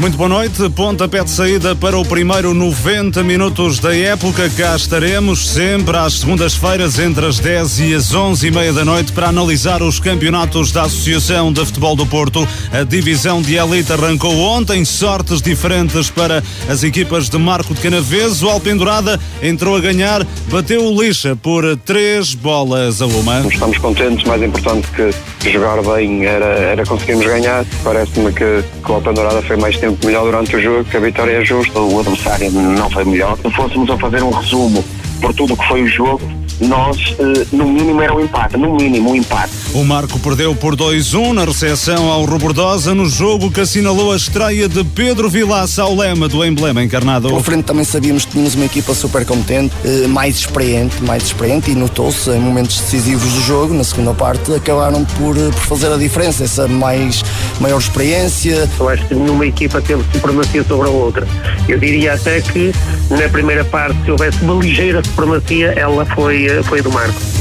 Muito boa noite. Pontapé de saída para o primeiro 90 minutos da época. Cá estaremos sempre às segundas-feiras entre as 10 e as 11 e meia da noite para analisar os campeonatos da Associação de Futebol do Porto. A divisão de elite arrancou ontem, sortes diferentes para as equipas de Marco de Canaveses. O Alpendurada entrou a ganhar, bateu o lixa por três bolas a uma. Estamos contentes, mais importante que jogar bem era, era conseguirmos ganhar. Parece-me que, que o Alpendurada foi mais tempo sempre melhor durante o jogo, que a vitória é justa. O adversário não foi melhor. Se fôssemos a fazer um resumo por tudo o que foi o jogo, nós, eh, no mínimo, era um empate, no mínimo, um empate. O Marco perdeu por 2-1 na recepção ao Robordosa no jogo que assinalou a estreia de Pedro Vilaça ao lema do emblema encarnado. Por frente também sabíamos que tínhamos uma equipa super competente, eh, mais experiente, mais experiente e notou-se em momentos decisivos do jogo, na segunda parte, acabaram por, eh, por fazer a diferença, essa mais, maior experiência. Eu acho que nenhuma equipa teve supremacia sobre a outra. Eu diria até que na primeira parte, se houvesse uma ligeira supremacia, ela foi foi do Marco.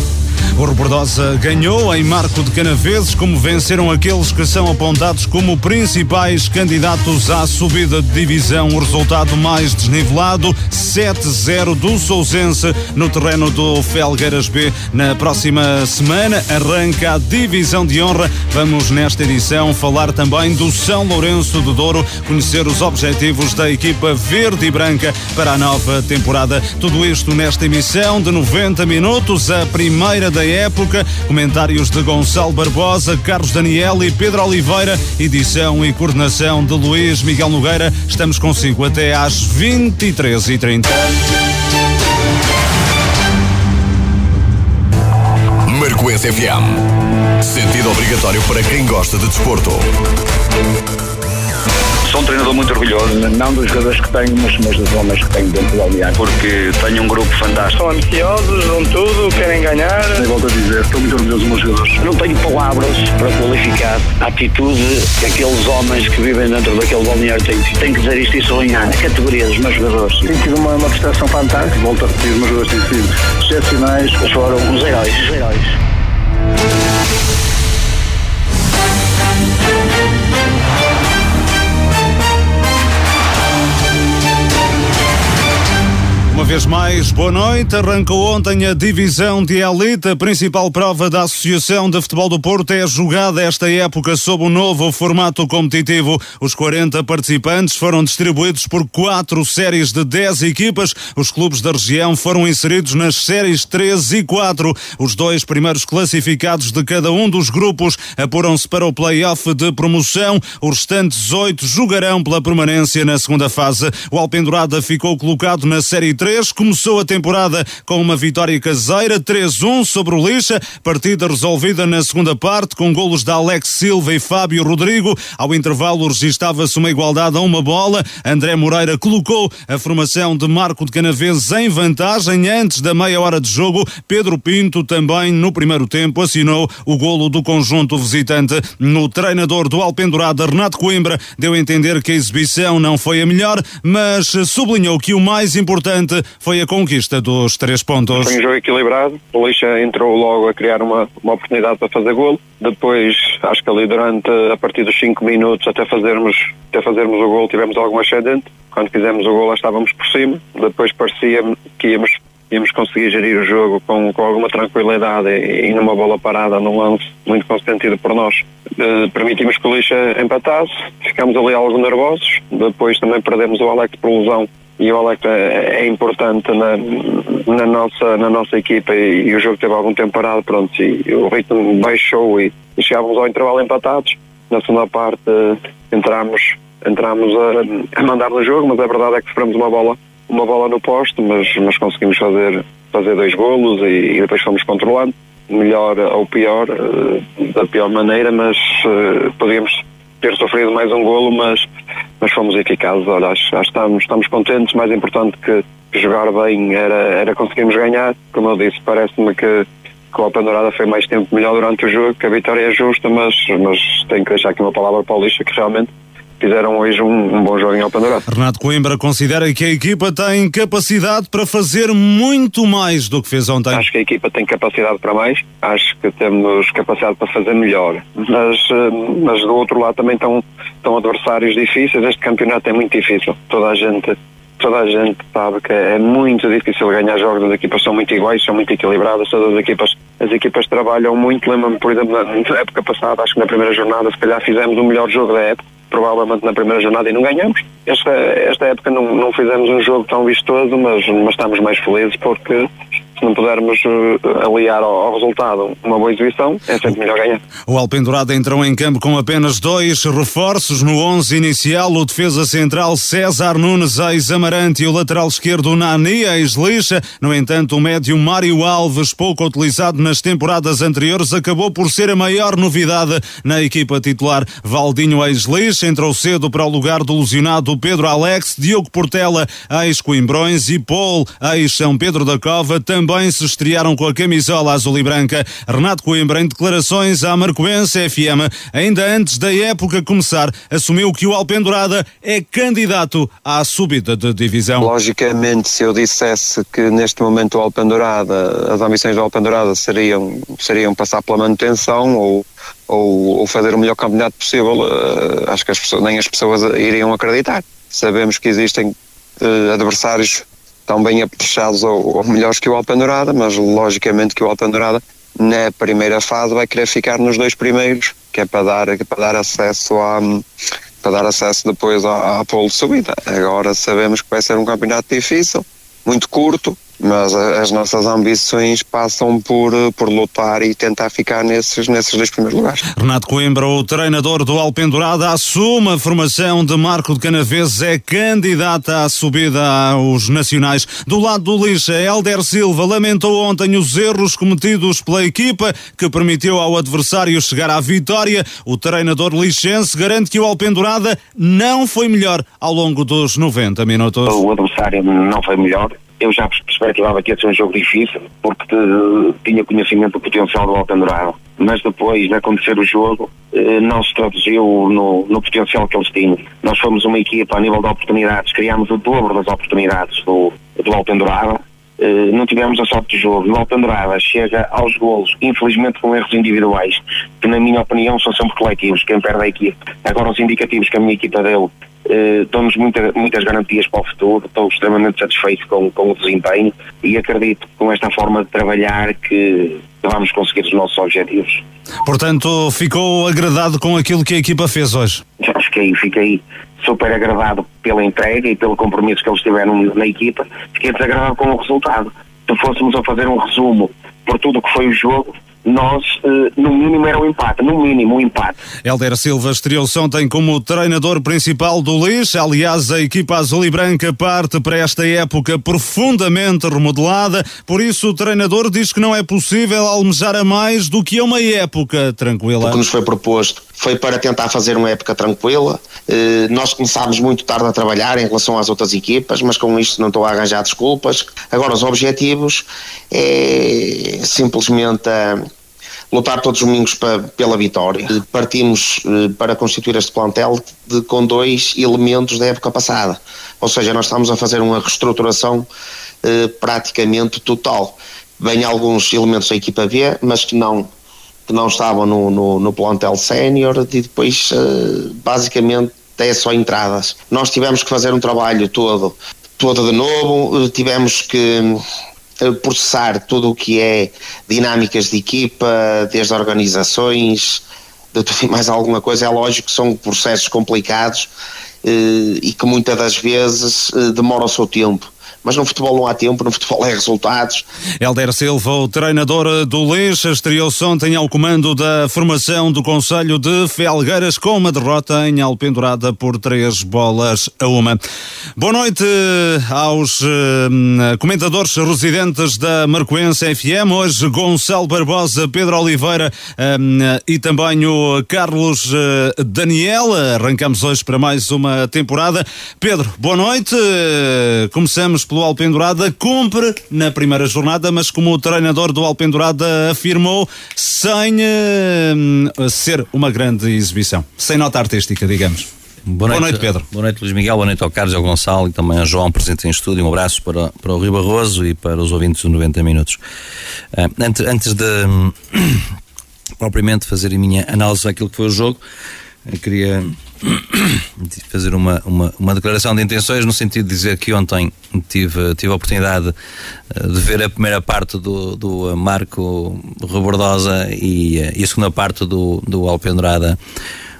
O Rebordosa ganhou em Marco de Canaveses, como venceram aqueles que são apontados como principais candidatos à subida de divisão. O resultado mais desnivelado, 7-0 do Sousense no terreno do Felgueiras B. Na próxima semana arranca a divisão de honra. Vamos nesta edição falar também do São Lourenço do Douro, conhecer os objetivos da equipa verde e branca para a nova temporada. Tudo isto nesta emissão de 90 minutos, a primeira da época. Comentários de Gonçalo Barbosa, Carlos Daniel e Pedro Oliveira. Edição e coordenação de Luís Miguel Nogueira. Estamos consigo até às 23h30. Marcoense FM. Sentido obrigatório para quem gosta de desporto. Sou um treinador muito orgulhoso. Não dos jogadores que tenho, mas, mas dos homens que tenho dentro do Almeida. Porque tenho um grupo fantástico. São ambiciosos, dão tudo, querem ganhar. E volto a dizer, estou muito orgulhoso dos meus jogadores. Não tenho palavras para qualificar a atitude que aqueles homens que vivem dentro daquele balneário têm. Tenho que dizer isto e sonhar. A categoria dos meus jogadores. Tenho tido uma, uma prestação fantástica. Volto a repetir, os meus jogadores têm sido excepcionais. Foram os heróis. Os heróis. Uma vez mais, boa noite. Arrancou ontem a divisão de elite. A principal prova da Associação de Futebol do Porto é jogada esta época sob um novo formato competitivo. Os 40 participantes foram distribuídos por quatro séries de 10 equipas. Os clubes da região foram inseridos nas séries 3 e 4. Os dois primeiros classificados de cada um dos grupos apuram-se para o play-off de promoção. Os restantes oito jogarão pela permanência na segunda fase. O Alpendurada ficou colocado na série 3 Começou a temporada com uma vitória caseira, 3-1 sobre o Lixa, partida resolvida na segunda parte com golos de Alex Silva e Fábio Rodrigo. Ao intervalo registava-se uma igualdade a uma bola. André Moreira colocou a formação de Marco de Canaveses em vantagem antes da meia hora de jogo. Pedro Pinto também no primeiro tempo assinou o golo do conjunto visitante. No treinador do Alpendurada, Renato Coimbra, deu a entender que a exibição não foi a melhor, mas sublinhou que o mais importante foi a conquista dos três pontos. Foi um jogo equilibrado. O Lixa entrou logo a criar uma, uma oportunidade para fazer golo. Depois, acho que ali durante, a partir dos cinco minutos, até fazermos, até fazermos o golo, tivemos algum ascendente. Quando fizemos o golo, estávamos por cima. Depois parecia que íamos íamos conseguir gerir o jogo com, com alguma tranquilidade e, e numa bola parada num lance muito consentido por nós. Uh, permitimos que o Lixa empatasse, ficámos ali algo nervosos, depois também perdemos o Alex por lesão e o Alex é, é importante na, na, nossa, na nossa equipa e, e, o jogo teve algum tempo parado, pronto, e, o ritmo baixou e, e chegávamos ao intervalo empatados. Na segunda parte entramos, entramos a, a, mandar no jogo, mas a verdade é que sofremos uma bola, uma bola no posto, mas, mas conseguimos fazer, fazer dois golos e, e depois fomos controlando, melhor ou pior, da pior maneira, mas uh, podíamos ter sofrido mais um golo, mas, mas fomos eficazes. Olha, acho, acho estamos, estamos contentes. Mais importante que, jogar bem era, era conseguirmos ganhar. Como eu disse, parece-me que, que o Alpendurada foi mais tempo melhor durante o jogo, que a vitória é justa, mas, mas tenho que deixar aqui uma palavra para o Lixa, que realmente fizeram hoje um, um bom jogo em Alpandorado. Renato Coimbra considera que a equipa tem capacidade para fazer muito mais do que fez ontem. Acho que a equipa tem capacidade para mais, acho que temos capacidade para fazer melhor, mas, eh, mas do outro lado também estão, estão adversários difíceis, este campeonato é muito difícil, toda a gente toda a gente sabe que é muito difícil ganhar jogos, as equipas são muito iguais, são muito equilibradas, todas as equipas, as equipas trabalham muito, lembro-me, por exemplo, na época passada, acho que na primeira jornada, se calhar fizemos o melhor jogo da época, provavelmente na primeira jornada e não ganhamos. Esta, esta época não, não fizemos um jogo tão vistoso, mas, mas estamos mais felizes porque se não pudermos uh, aliar ao, ao, resultado uma boa exibição, é sempre melhor ganhar. O Alpendurado entrou em campo com apenas dois reforços no 11 inicial, o defesa central César Nunes, ex-Amarante, e o lateral esquerdo Nani, ex-Lixa. No entanto, o médio Mário Alves, pouco utilizado nas temporadas anteriores, acabou por ser a maior novidade na equipa titular. Valdinho, ex-Lixa, entrou cedo para o lugar do lesionado Pedro Alex, Diogo Portela, ex-Coimbrões e Paul, ex-São Pedro da Cova, também também se estrearam com a camisola azul e branca. Renato Coimbra, em declarações à Marcoense FM, ainda antes da época começar, assumiu que o Alpendurada é candidato à subida de divisão. Logicamente, se eu dissesse que neste momento o Alpendurada, as ambições do Alpendurada seriam, seriam passar pela manutenção ou ou, ou, fazer o melhor campeonato possível, uh, acho que as pessoas, nem as pessoas iriam acreditar. Sabemos que existem uh, adversários tão bem apetrechados ou, ou melhores que o Alpandurada, mas logicamente que o Alpandurada na primeira fase vai querer ficar nos dois primeiros, que é para dar, para dar acesso a para dar acesso depois à, à pole de subida. Agora sabemos que vai ser um campeonato difícil, muito curto, mas as nossas ambições passam por, por lutar e tentar ficar nesses, nesses dois primeiros lugares. Renato Coimbra, o treinador do Alpendurada, assume a formação de Marco de Canaveses, é candidata à subida aos nacionais. Do lado do Lixa, Helder Silva lamentou ontem os erros cometidos pela equipa que permitiu ao adversário chegar à vitória. O treinador lixense garante que o Alpendurada não foi melhor ao longo dos 90 minutos. O adversário não foi melhor eu já perspectivava que ia ser um jogo difícil, porque te, tinha conhecimento do potencial do Alpendurado. Mas depois de acontecer o jogo, eh, não se traduziu no, no, potencial que eles tinham. Nós fomos uma equipa a nível de oportunidades, criámos o dobro das oportunidades do, do Alpendurado. Eh, não tivemos a sorte de jogo. O Alpendurada chega aos golos, infelizmente com erros individuais, que na minha opinião são sempre coletivos, quem perde a equipe. Agora os indicativos que a minha equipa deu Uh, dão-nos muita, muitas garantias para o futuro, estou extremamente satisfeito com, com o desempenho e acredito com esta forma de trabalhar que vamos conseguir os nossos objetivos. Portanto, ficou agradado com aquilo que a equipa fez hoje? Já fiquei, fiquei super agradado pela entrega e pelo compromisso que eles tiveram na equipa, fiquei desagradado com o resultado. Se fôssemos a fazer um resumo por tudo o que foi o jogo, nós, uh, no mínimo, era o um empate, no mínimo, um empate. Helder Silva estreou-se ontem como treinador principal do Lis. Aliás, a equipa azul e branca parte para esta época profundamente remodelada. Por isso, o treinador diz que não é possível almejar a mais do que uma época tranquila. O que nos foi proposto foi para tentar fazer uma época tranquila. Uh, nós começámos muito tarde a trabalhar em relação às outras equipas, mas com isto não estou a arranjar desculpas. Agora, os objetivos é simplesmente a lutar todos os domingos para, pela vitória. Partimos eh, para constituir este plantel de, com dois elementos da época passada. Ou seja, nós estamos a fazer uma reestruturação eh, praticamente total. Vêm alguns elementos da equipa B, mas que não que não estavam no, no, no plantel sénior e depois eh, basicamente é só entradas. Nós tivemos que fazer um trabalho todo, todo de novo, eh, tivemos que processar tudo o que é dinâmicas de equipa, desde organizações, de tudo mais alguma coisa. É lógico que são processos complicados eh, e que muitas das vezes eh, demoram o seu tempo mas no futebol não há tempo, no futebol é resultados. Helder Silva, o treinador do Leix, estreou-se ontem ao comando da formação do Conselho de Felgueiras com uma derrota em Alpendurada por três bolas a uma. Boa noite aos uh, comentadores residentes da Marcoense FM, hoje Gonçalo Barbosa, Pedro Oliveira uh, e também o Carlos uh, Daniel. Arrancamos hoje para mais uma temporada. Pedro, boa noite. Começamos pelo Alpendurada, cumpre na primeira jornada, mas como o treinador do Alpendurada afirmou, sem uh, ser uma grande exibição, sem nota artística, digamos. Boa noite, boa noite, Pedro. Boa noite, Luís Miguel. Boa noite ao Carlos, ao Gonçalo e também ao João, presente em estúdio. Um abraço para, para o Rio Barroso e para os ouvintes dos 90 Minutos. Uh, antes, antes de propriamente fazer a minha análise daquilo que foi o jogo, queria fazer uma, uma, uma, declaração de intenções no sentido de dizer que ontem tive, tive a oportunidade eh, de ver a primeira parte do, do Marco Rebordosa e, eh, e a segunda parte do, do Alpendrada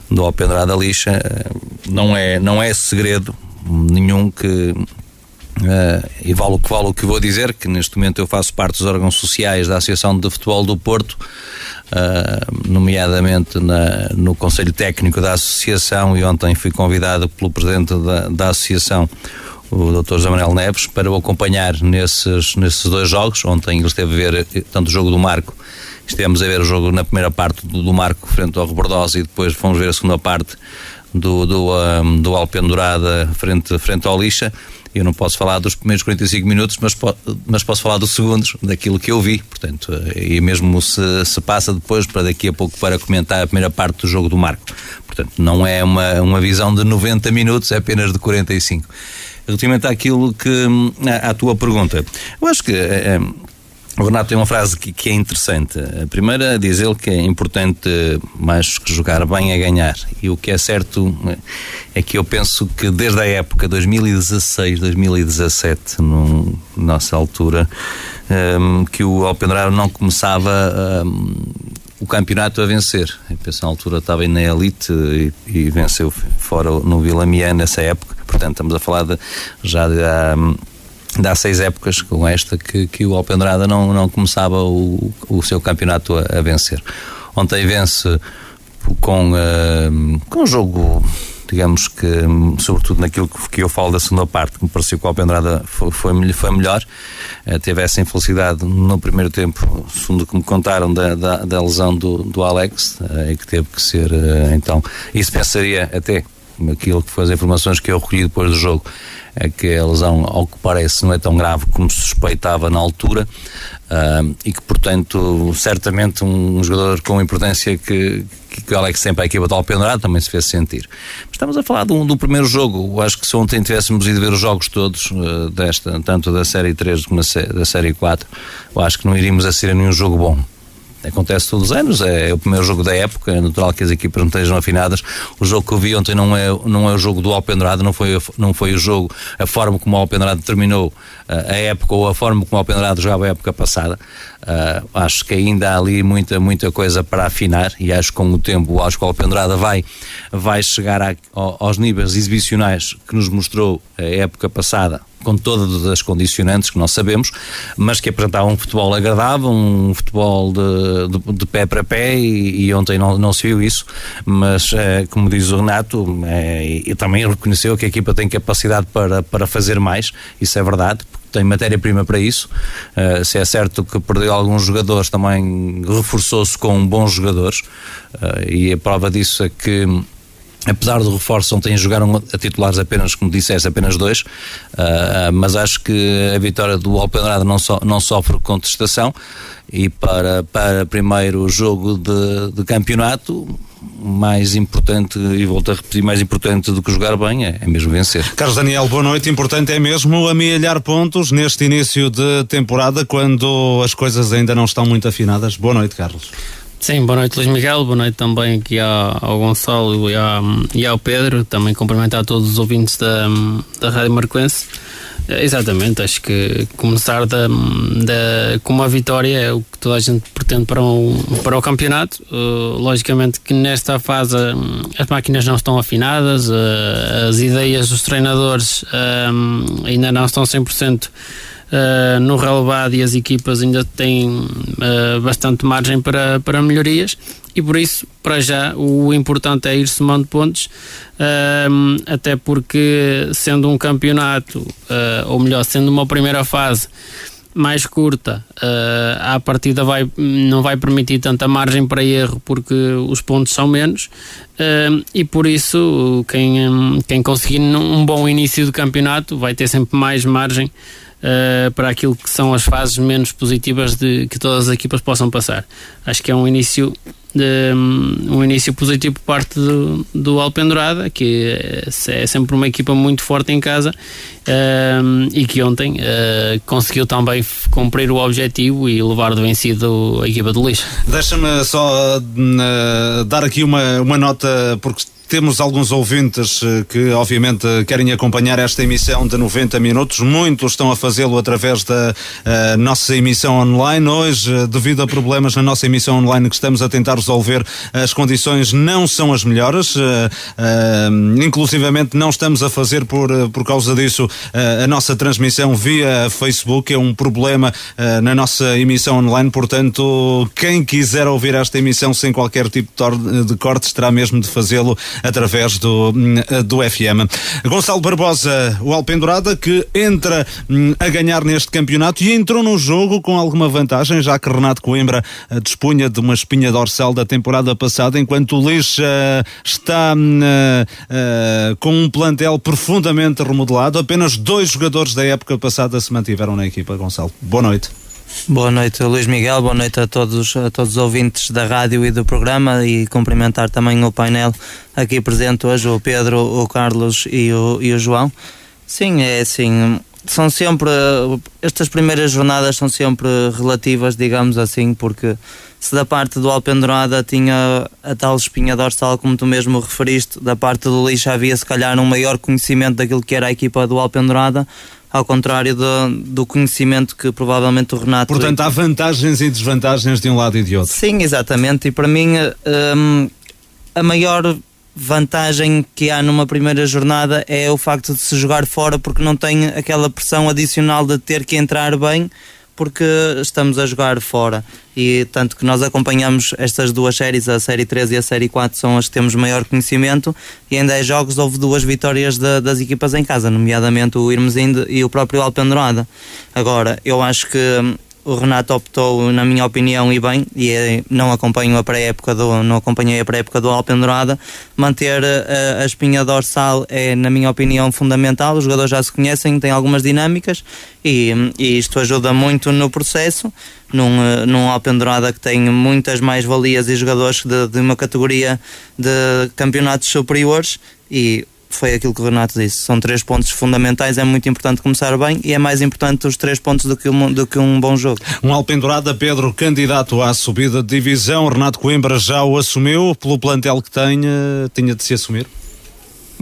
do Alpendrada Lixa. Eh, não é, não é segredo nenhum que Uh, e vale o que vale o que vou dizer, que neste momento eu faço parte dos órgãos sociais da Associação de Futebol do Porto, uh, nomeadamente na, no Conselho Técnico da Associação, e ontem fui convidado pelo Presidente da, da Associação, o Dr. José Manuel Neves, para o acompanhar nesses, nesses dois jogos. Ontem ele esteve a ver eh, tanto o jogo do Marco, estivemos a ver o jogo na primeira parte do, do Marco frente ao Rebordosa e depois fomos ver a segunda parte do, do, um, do Alpendurada frente, frente ao Lixa eu não posso falar dos primeiros 45 minutos, mas, po mas posso falar dos segundos, daquilo que eu vi. Portanto, eh, e mesmo se, se passa depois para daqui a pouco para comentar a primeira parte do jogo do Marco. Portanto, não é uma, uma visão de 90 minutos, é apenas de 45. Relativamente àquilo que. à, à tua pergunta, eu acho que. É, o Renato tem uma frase que, que, é interessante. A primeira diz ele que é importante mais que jogar bem é ganhar. E o que é certo é que eu penso que desde a época 2016, 2017, no, nossa altura, um, que o Alpendrado não começava um, o campeonato a vencer. Eu penso na altura estava na elite e, e venceu fora no Vila Mian nessa época. Portanto, estamos a falar de, já de. Um, há seis épocas com esta que, que o Alpendrada não, não começava o, o seu campeonato a, a vencer. Ontem vence com, uh, com um jogo, digamos que, sobretudo naquilo que, que eu falo da segunda parte, que me pareceu que o Alpendrada foi, foi, foi melhor. Uh, teve essa infelicidade no primeiro tempo, segundo que me contaram, da, da, da lesão do, do Alex, uh, e que teve que ser, então, isso pensaria até aquilo que foi as informações que eu recolhi depois do jogo é que a lesão, ao que parece, não é tão grave como se suspeitava na altura uh, e que, portanto, certamente um jogador com importância que, que o Alex sempre a equipa do Alpendrado também se fez sentir. Estamos a falar de do primeiro jogo. Eu acho que se ontem tivéssemos ido ver os jogos todos, uh, desta, tanto da Série 3 como da Série 4, eu acho que não iríamos a ser nenhum jogo bom acontece todos os anos, é, o primeiro jogo da época, é natural que as equipas não estejam afinadas. O jogo que eu vi ontem não é, não é o jogo do Alpendrado, não foi, não foi o jogo, a forma como o Alpendrado terminou a época ou a forma como o Alpendrado jogava a época passada. Uh, acho que ainda há ali muita, muita coisa para afinar e acho que com o tempo acho que o Alpendrada vai, vai chegar a, aos níveis exibicionais que nos mostrou a época passada com todas as condicionantes que nós sabemos, mas que apresentava um futebol agradável, um futebol de, de, de pé para pé e, e, ontem não, não se viu isso, mas é, como diz o Renato, é, e também reconheceu que a equipa tem capacidade para, para fazer mais, isso é verdade, tem matéria-prima para isso. Uh, se é certo que perdeu alguns jogadores, também reforçou-se com bons jogadores. Uh, e a prova disso é que apesar do reforço ontem jogaram a titulares apenas, como disseste, apenas dois, uh, mas acho que a vitória do Alpendrada não, so, não sofre contestação e para, para primeiro jogo de, de campeonato mais importante, e volto a repetir, mais importante do que jogar bem é, é mesmo vencer. Carlos Daniel, boa noite. Importante é mesmo amealhar pontos neste início de temporada, quando as coisas ainda não estão muito afinadas. Boa noite, Carlos. Sim, boa noite Luís Miguel, boa noite também aqui ao, Gonçalo e ao, e ao Pedro, também cumprimentar todos os ouvintes da, da Rádio Marquense. É, exatamente, acho que começar da, da, com uma vitória é o que toda a gente pretende para, um, para o campeonato. Uh, logicamente que nesta fase hum, as máquinas não estão afinadas, uh, as ideias dos treinadores uh, ainda não estão 100% uh, no relevado e as equipas ainda têm uh, bastante margem para, para melhorias e por isso, para já, o importante é ir somando pontos, uh, até porque sendo um campeonato, ou melhor, sendo uma primeira fase mais curta, uh, partida vai, não vai permitir tanta margem para erro porque os pontos são menos uh, e por isso quem, quem conseguir um bom início do campeonato vai ter sempre mais margem uh, para aquilo que são as fases menos positivas de que todas as equipas possam passar. Acho que é um início um, um início positivo por parte do, do Alpendurada, que é, é sempre uma equipa muito forte em casa um, e que ontem uh, conseguiu também cumprir o objetivo e levar de vencido a equipa do lixo. Deixa-me só uh, dar aqui uma, uma nota, porque temos alguns ouvintes eh, que, obviamente, querem acompanhar esta emissão de 90 minutos. Muitos estão a fazê-lo através da uh, nossa emissão online. Hoje, uh, devido a problemas na nossa emissão online que estamos a tentar resolver, as condições não são as melhores. Uh, inclusivamente, não estamos a fazer por, por causa disso a nossa transmissão via Facebook. É um problema na nossa emissão online. Portanto, quem quiser ouvir esta emissão sem qualquer tipo de cortes terá mesmo de fazê-lo através do, hum, do FM. Gonçalo Barbosa, o Alpendurada, que entra hum, a ganhar neste campeonato e entrou no jogo com alguma vantagem, já que Renato Coimbra eh, dispunha de uma espinha dorsal da temporada passada, enquanto o Lixa eh, está uh, uh, com um plantel profundamente remodelado. Apenas dois jogadores da época passada se mantiveram na equipa, Gonçalo. Boa noite. Boa noite, Luís Miguel. Boa noite a todos, a todos os ouvintes da rádio e do programa e cumprimentar também o painel aqui presente hoje, o Pedro, o Carlos e o, e o João. Sim, é assim, são sempre, estas primeiras jornadas são sempre relativas, digamos assim, porque se da parte do Alpendurada tinha a tal espinha dorsal, como tu mesmo referiste, da parte do lixo havia se calhar um maior conhecimento daquilo que era a equipa do Alpendurada, ao contrário do, do conhecimento que provavelmente o Renato. Portanto, há vantagens e desvantagens de um lado e de outro. Sim, exatamente. E para mim, um, a maior vantagem que há numa primeira jornada é o facto de se jogar fora, porque não tem aquela pressão adicional de ter que entrar bem porque estamos a jogar fora. E tanto que nós acompanhamos estas duas séries, a série 3 e a série 4, são as que temos maior conhecimento. E em 10 jogos houve duas vitórias de, das equipas em casa, nomeadamente o Irmesinde e o próprio Alpendurada. Agora, eu acho que o Renato optou, na minha opinião, e bem, e é, não acompanho a pré-época do, não acompanhei a pré-época do Alpendurada, manter a, eh, a, espinha dorsal é, na minha opinião, fundamental. Os jogadores já se conhecem, têm algumas dinâmicas e, e isto ajuda muito no processo. Num, eh, num Alpendurada que tem muitas mais valias e jogadores de, de uma categoria de campeonatos superiores e foi aquilo que o Renato disse. São três pontos fundamentais, é muito importante começar bem e é mais importante os três pontos do que um, do que um bom jogo. Um Alpendurada, Pedro, candidato à subida de divisão. Renato Coimbra já o assumiu pelo plantel que tem, tinha de se assumir?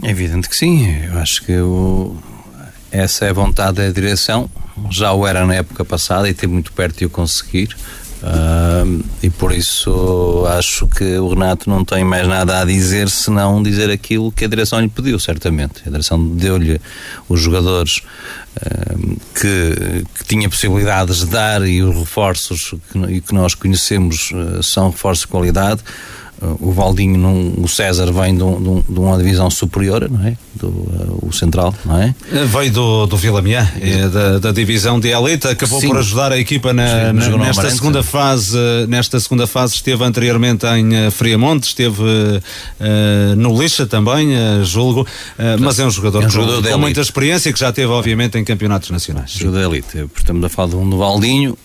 É evidente que sim. Eu acho que o, essa é a vontade da direção. Já o era na época passada e tem muito perto de o conseguir. E por isso acho que o Renato não tem mais nada a dizer senão dizer aquilo que a direção lhe pediu, certamente. A direção deu-lhe os jogadores uh, que, que, tinha possibilidades de dar e os reforços que, que nós conhecemos uh, são reforços de qualidade o Valdinho, num, o César vem de, um, de, uma divisão superior, não é? Do, uh, o Central, não é? Veio do, do Vila é, da, da, divisão de elite, acabou Sim. por ajudar a equipa na, na, nesta segunda fase. Nesta segunda fase esteve anteriormente em Friamonte, esteve uh, no Lixa também, uh, julgo, mas é um jogador, é um jogador com, com muita experiência que já teve, obviamente, em campeonatos nacionais. Jogador de elite, estamos a falar de um do Valdinho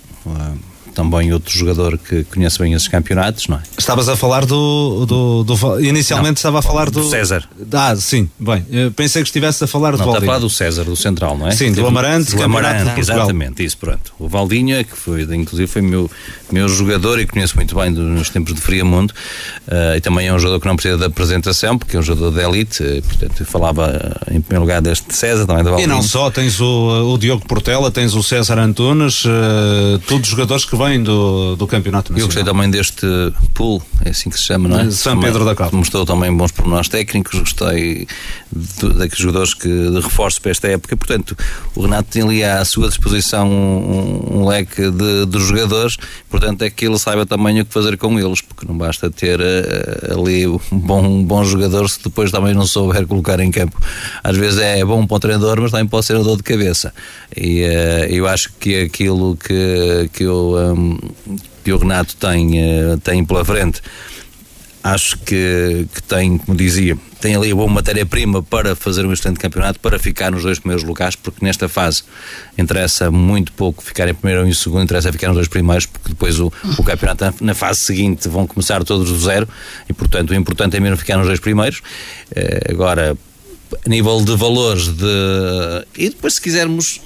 também outro jogador que conhece bem esses campeonatos, não é? Estavas a falar do. do, do inicialmente não, estava a falar do, do. César. Ah, sim, bem. pensei que estivesse a falar não, do Valdinho. Está a falar do César, do Central, não é? Sim, do Amarante, do Amarante, exatamente, isso, pronto. O Valdinho, é que foi, inclusive, foi meu, meu jogador e conheço muito bem nos tempos de Friamundo. Uh, e também é um jogador que não precisa de apresentação, porque é um jogador de elite. Uh, portanto, falava uh, em primeiro lugar deste César, também do Valdinho. E não só, tens o, o Diogo Portela, tens o César Antunes, todos jogadores que vêm do do Campeonato Nacional. Eu gostei também deste pool, é assim que se chama, não é? São Pedro da Costa. Mostrou também bons pormenores técnicos, gostei daqueles jogadores que de reforço para esta época. Portanto, o Renato tem ali à sua disposição um, um leque de, de, jogadores, portanto, é que ele saiba também o que fazer com eles, porque não basta ter uh, ali um bom, um bom jogador se depois também não souber colocar em campo. Às vezes é bom para o treinador, mas também pode ser um dor de cabeça. E uh, eu acho que aquilo que, que eu. Que o Renato tem, uh, tem pela frente acho que, que tem, como dizia, tem ali a boa matéria-prima para fazer um excelente campeonato, para ficar nos dois primeiros lugares, porque nesta fase interessa muito pouco ficar em primeiro ou em segundo, interessa ficar nos dois primeiros, porque depois o, o campeonato na fase seguinte vão começar todos do zero e, portanto, o importante é mesmo ficar nos dois primeiros. Eh, agora, a nível de valores de. E depois, se quisermos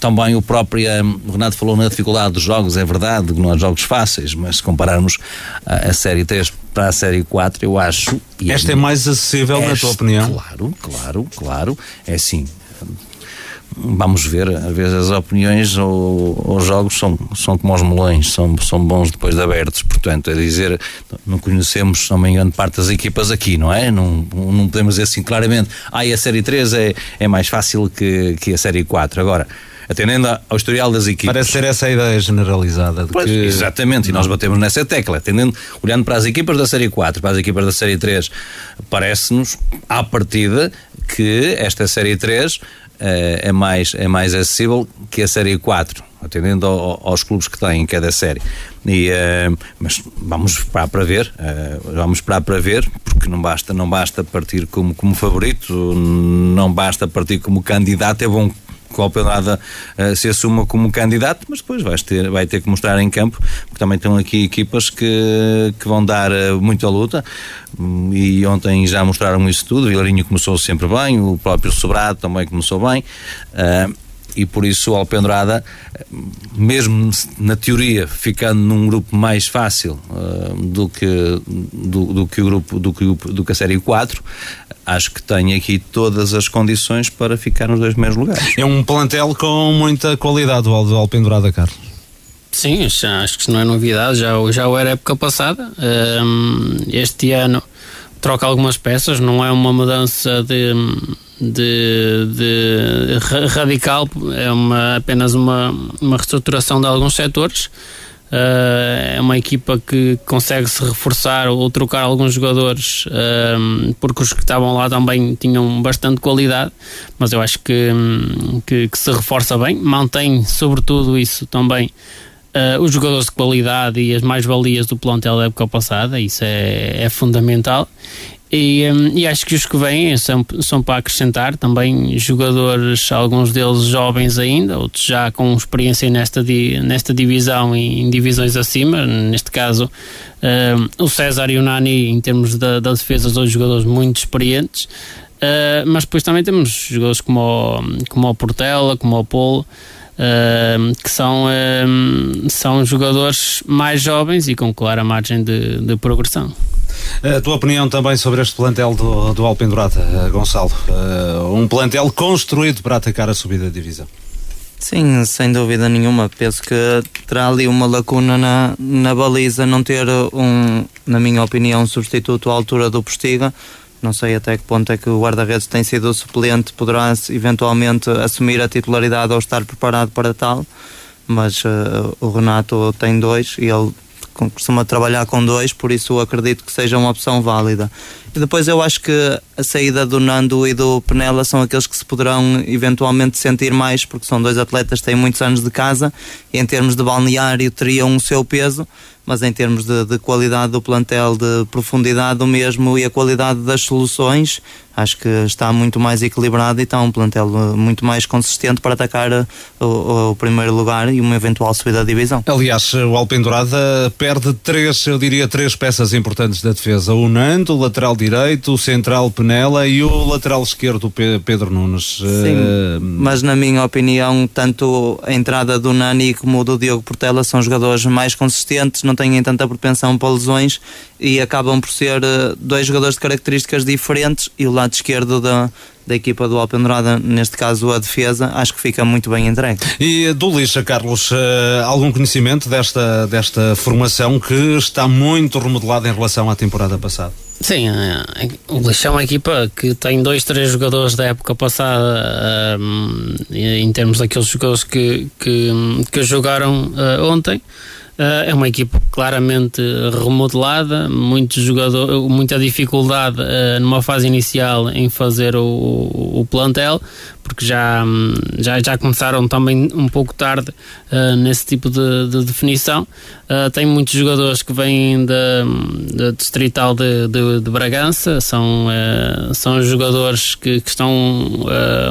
também o próprio o Renato falou na dificuldade dos jogos, é verdade, não há jogos fáceis, mas se compararmos a, a Série 3 para a Série 4, eu acho. Esta é, é mais acessível, na tua opinião? Claro, claro, claro. É assim. Vamos ver, às vezes as opiniões ou os jogos são, são como os melões, são, são bons depois de abertos. Portanto, é dizer, não conhecemos, não me engano, parte das equipas aqui, não é? Não, não podemos dizer assim claramente, ah, a Série 3 é, é mais fácil que, que a Série 4. Agora, atendendo ao historial das equipas. Parece ser essa a ideia generalizada. Pois, que... Exatamente, e nós batemos nessa tecla, atendendo, olhando para as equipas da Série 4, para as equipas da Série 3, parece-nos, à partida, que esta Série 3 eh, é, mais, é mais acessível que a Série 4, atendendo ao, aos clubes que têm em cada série. E, uh, mas vamos esperar para ver, uh, vamos esperar para ver, porque não basta, não basta partir como, como favorito, não basta partir como candidato, é bom Alpenada uh, se assuma como candidato, mas depois vais ter, vai ter que mostrar em campo, porque também estão aqui equipas que, que vão dar uh, muita luta e ontem já mostraram isso tudo. O Vilarinho começou sempre bem, o próprio Sobrado também começou bem. Uh, e por isso o Alpendrada, mesmo na teoria, ficando num grupo mais fácil uh, do, que, do, do, que o grupo do que, do que a série 4, acho que tem aqui todas as condições para ficar nos dois primeiros lugares. É um plantel com muita qualidade, o Alpendurada, Carlos. Sim, já, acho que isso não é novidade, já, já o era época passada. Um, este ano troca algumas peças, não é uma mudança de, de, de radical, é uma, apenas uma, uma reestruturação de alguns setores. Uh, é uma equipa que consegue se reforçar ou trocar alguns jogadores uh, porque os que estavam lá também tinham bastante qualidade, mas eu acho que, que, que se reforça bem, mantém sobretudo isso também uh, os jogadores de qualidade e as mais-valias do plantel da época passada, isso é, é fundamental. E, um, e, acho que os que vêm são, são para acrescentar também jogadores, alguns deles jovens ainda, outros já com experiência nesta, di, nesta divisão e em divisões acima. Neste caso, um, o César e o Nani, em termos da, da defesa, dois jogadores muito experientes. Uh, mas depois também temos jogadores como o, como o Portela, como o Polo. Uh, que são, uh, são jogadores mais jovens e com clara margem de, de, progressão. A tua opinião também sobre este plantel do, do Alpendurata, uh, Gonçalo? Uh, um plantel construído para atacar a subida da divisão. Sim, sem dúvida nenhuma. Penso que terá ali uma lacuna na, na baliza não ter um, na minha opinião, um substituto à altura do Postiga não sei até que ponto é que o guarda-redes tem sido o suplente, poderá eventualmente assumir a titularidade ou estar preparado para tal, mas uh, o Renato tem dois e ele costuma trabalhar com dois, por isso acredito que seja uma opção válida. E depois eu acho que a saída do Nando e do Penela são aqueles que se poderão eventualmente sentir mais, porque são dois atletas que têm muitos anos de casa e em termos de balneário teriam o seu peso mas em termos de, de, qualidade do plantel, de profundidade do mesmo e a qualidade das soluções, acho que está muito mais equilibrado e está um plantel eh, muito mais consistente para atacar eh, o, o primeiro lugar e uma eventual subida da divisão. Aliás, o Alpendurada perde três, eu diria, três peças importantes da defesa: o Nando, o lateral direito, o central Penela e o lateral esquerdo, Pedro Nunes. Sim, uh... mas na minha opinião, tanto a entrada do Nani como do Diogo Portela são jogadores mais consistentes, não têm tanta propensão para lesões e acabam por ser uh, dois jogadores de características diferentes e o lado esquerdo da, da equipa do Alpendurada, neste caso a defesa, acho que fica muito bem entregue. E do Lixa, Carlos, uh, algum conhecimento desta, desta formação que está muito remodelada em relação à temporada passada? Sim, eh, o Lixão é uma equipa que tem dois, três jogadores da época passada um, em termos daqueles jogadores que, que, que jogaram uh, ontem é uma equipa claramente remodelada, muito jogador, muita dificuldade uh, numa fase inicial em fazer o, o, plantel, porque já, já, já começaram também um pouco tarde uh, nesse tipo de, de definição. tem muitos jogadores que vêm da distrital de, de, de, Bragança, são, são jogadores que, que estão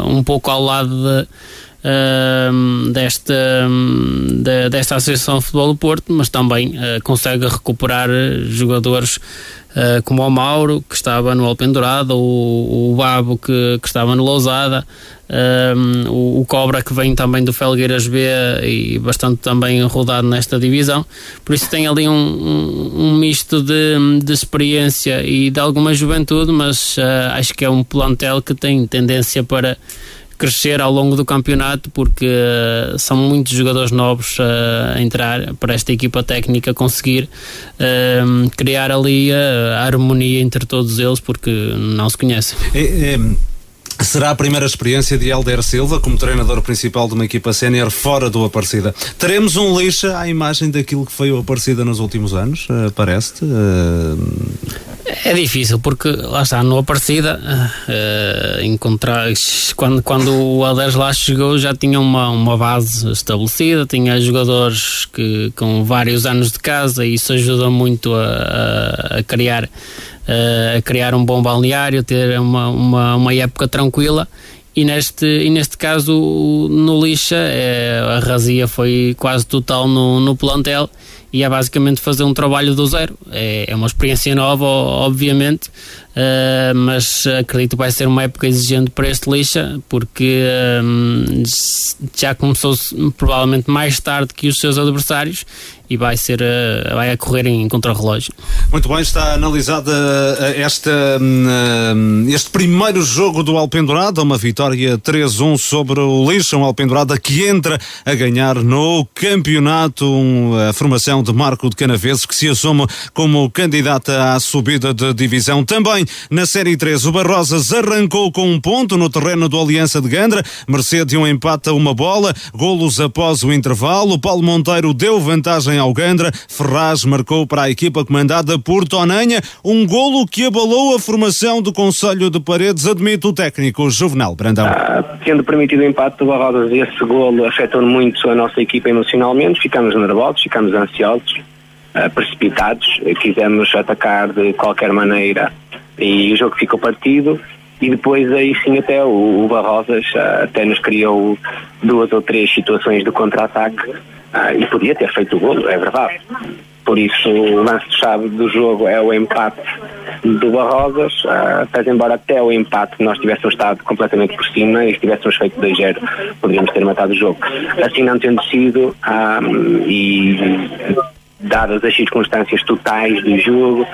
um pouco ao lado de uh, desta, de, desta Associação de Futebol do Porto, mas também uh, consegue recuperar jogadores uh, como o Mauro, que estava no Alpendurado, o, o Babo, que, que estava no Lousada, o, o, Cobra, que vem também do Felgueiras B e bastante também rodado nesta divisão. Por isso tem ali um, um, um misto de, de, experiência e de alguma juventude, mas uh, acho que é um plantel que tem tendência para crescer ao longo do campeonato porque uh, são muitos jogadores novos uh, a entrar para esta equipa técnica conseguir uh, criar ali a harmonia entre todos eles porque não se conhecem. É, é Será a primeira experiência de Helder Silva como treinador principal de uma equipa sénior fora do Aparecida. Teremos um lixa à imagem daquilo que foi o Aparecida nos últimos anos, uh, parece-te? Uh... É difícil, porque lá está, no Aparecida, uh, encontrar, quando, quando o Helder lá chegou já tinha uma, uma base estabelecida, tinha jogadores que, com vários anos de casa e isso ajuda muito a, a, a criar a criar um bom balneário, ter uma, uma, uma época tranquila. E neste, e neste caso, no Lixa, é, a razia foi quase total no, no plantel e é basicamente fazer um trabalho do zero. É, é uma experiência nova, obviamente, uh, mas acredito que vai ser uma época exigente para este lixa, porque um, já começou provavelmente mais tarde que os seus adversários e vai ser uh, vai a correr em contrarrelógio. Muito bem, está analisada eh, esta, uh, este primeiro jogo do Alpendurada, uma vitória 3-1 sobre o Lixa, um Alpendurada que entra a ganhar no campeonato, a formação de Marco de Canaveses, que se assume como candidata à subida de divisão. Também na Série 3, o Barrosas arrancou com um ponto no terreno do Aliança de Gandra, mercê de um empate a uma bola, golos após o intervalo. Paulo Monteiro deu vantagem ao Gandra, Ferraz marcou para a equipa comandada por Tonanha, um golo que abalou a formação do Conselho de Paredes, admite o técnico Juvenal Brandão. Ah, tendo permitido o empate do Barrosas, esse golo afetou muito a nossa equipa emocionalmente, ficamos nervosos, ficamos ansiosos uh, precipitados, quisemos atacar de qualquer maneira e o jogo ficou partido. E depois aí sim até o, o Barrosas uh, até nos criou duas ou três situações de contra-ataque uh, e podia ter feito o golo, é verdade. Por isso o lance-chave do jogo é o empate do Barrosas, uh, embora até o empate nós tivéssemos estado completamente por cima e se tivéssemos feito 2-0 poderíamos ter matado o jogo. Assim não tendo sido um, e dadas as circunstâncias totais do jogo,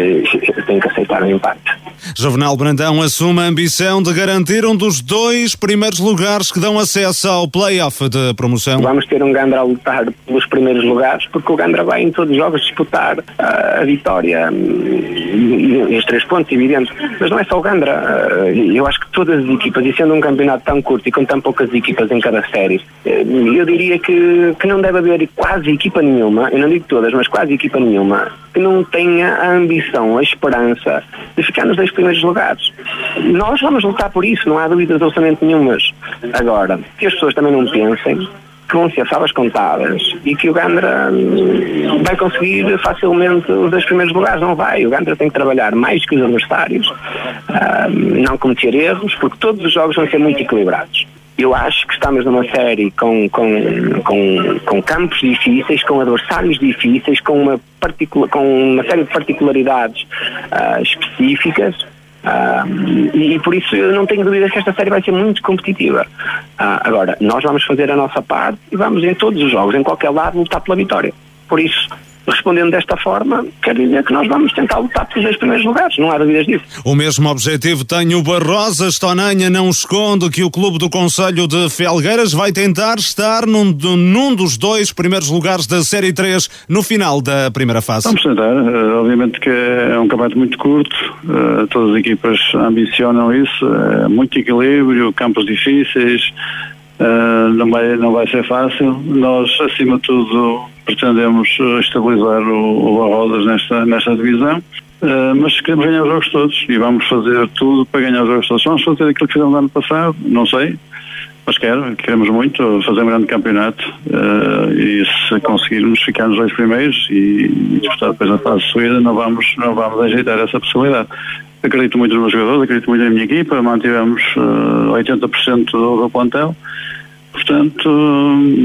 eh, tem que aceitar o empate. Jovenal Brandão assume a ambição de garantir um dos dois primeiros lugares que dão acesso ao play-off de promoção. Vamos ter um Gandra a lutar pelos primeiros lugares, porque o Gandra vai em todos os jogos disputar uh, a vitória hum, e os três pontos, evidente. Mas não é só o Gandra. Uh, eu acho que todas as equipas, e sendo um campeonato tão curto e com tão poucas equipas em cada série, uh, eu diria que, que não deve haver quase equipa nenhuma, eu não digo todas, mas quase equipa nenhuma, que não tenha a ambição, a esperança de ficar nos dois primeiros lugares. Nós vamos lutar por isso, não há dúvidas absolutamente nenhumas. Agora, que as pessoas também não pensem que vão ser salvas contadas e que o Gandra hum, vai conseguir facilmente os dois primeiros lugares. Não vai. O Gandra tem que trabalhar mais que os adversários, hum, não cometer erros, porque todos os jogos vão ser muito equilibrados. Eu acho que estamos numa série com, com, com, com campos difíceis, com adversários difíceis, com uma, com uma série de particularidades uh, específicas. Uh, e, e, por isso eu não tenho dúvidas que esta série vai ser muito competitiva. Uh, agora, nós vamos fazer a nossa parte e vamos em todos os jogos, em qualquer lado, lutar pela vitória. Por isso, respondendo desta forma, quer dizer que nós vamos tentar lutar pelos dois primeiros lugares, não há dúvidas disso. O mesmo objetivo tem o Barrosa. Tonanha não esconde que o clube do Conselho de Felgueiras vai tentar estar num, num dos dois primeiros lugares da Série 3 no final da primeira fase. Vamos tentar, uh, obviamente que é um campeonato muito curto, uh, todas as equipas ambicionam isso, uh, muito equilíbrio, campos difíceis, Uh, não, vai, não vai ser fácil. Nós, acima de tudo, pretendemos estabilizar o, o Barrodas nesta, nesta divisão, uh, mas queremos ganhar os jogos todos e vamos fazer tudo para ganhar os jogos todos. Vamos fazer aquilo que fizemos no ano passado, não sei, mas quero, queremos muito fazer um grande campeonato uh, e se conseguirmos ficar nos dois primeiros e, e disputar depois a fase de subida, não vamos, não vamos ajeitar essa possibilidade. Acredito muito nos meus jogadores, acredito muito na minha equipa, mantivemos uh, 80% do, do plantel. Portanto,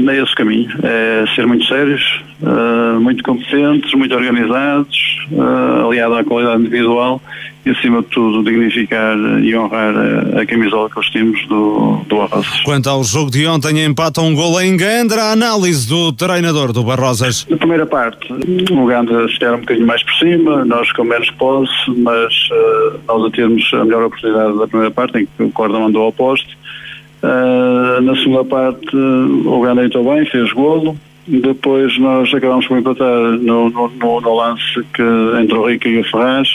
é esse o caminho. É ser muito sérios, uh, muito competentes, muito organizados, uh, aliado à qualidade individual e, acima de tudo, dignificar e honrar a, a camisola que vestimos do, do Barrosas. Quanto ao jogo de ontem, empata um gol em Gandra, a análise do treinador do Barrosas. Na primeira parte, o Gandra era um bocadinho mais por cima, nós com menos posse, mas uh, nós a termos a melhor oportunidade da primeira parte, em que o Corda mandou ao poste. Uh, na segunda parte, o Gandra entrou bem, fez golo. Depois nós acabamos por empatar no, no, no, no lance que entre o Rica e o Ferraz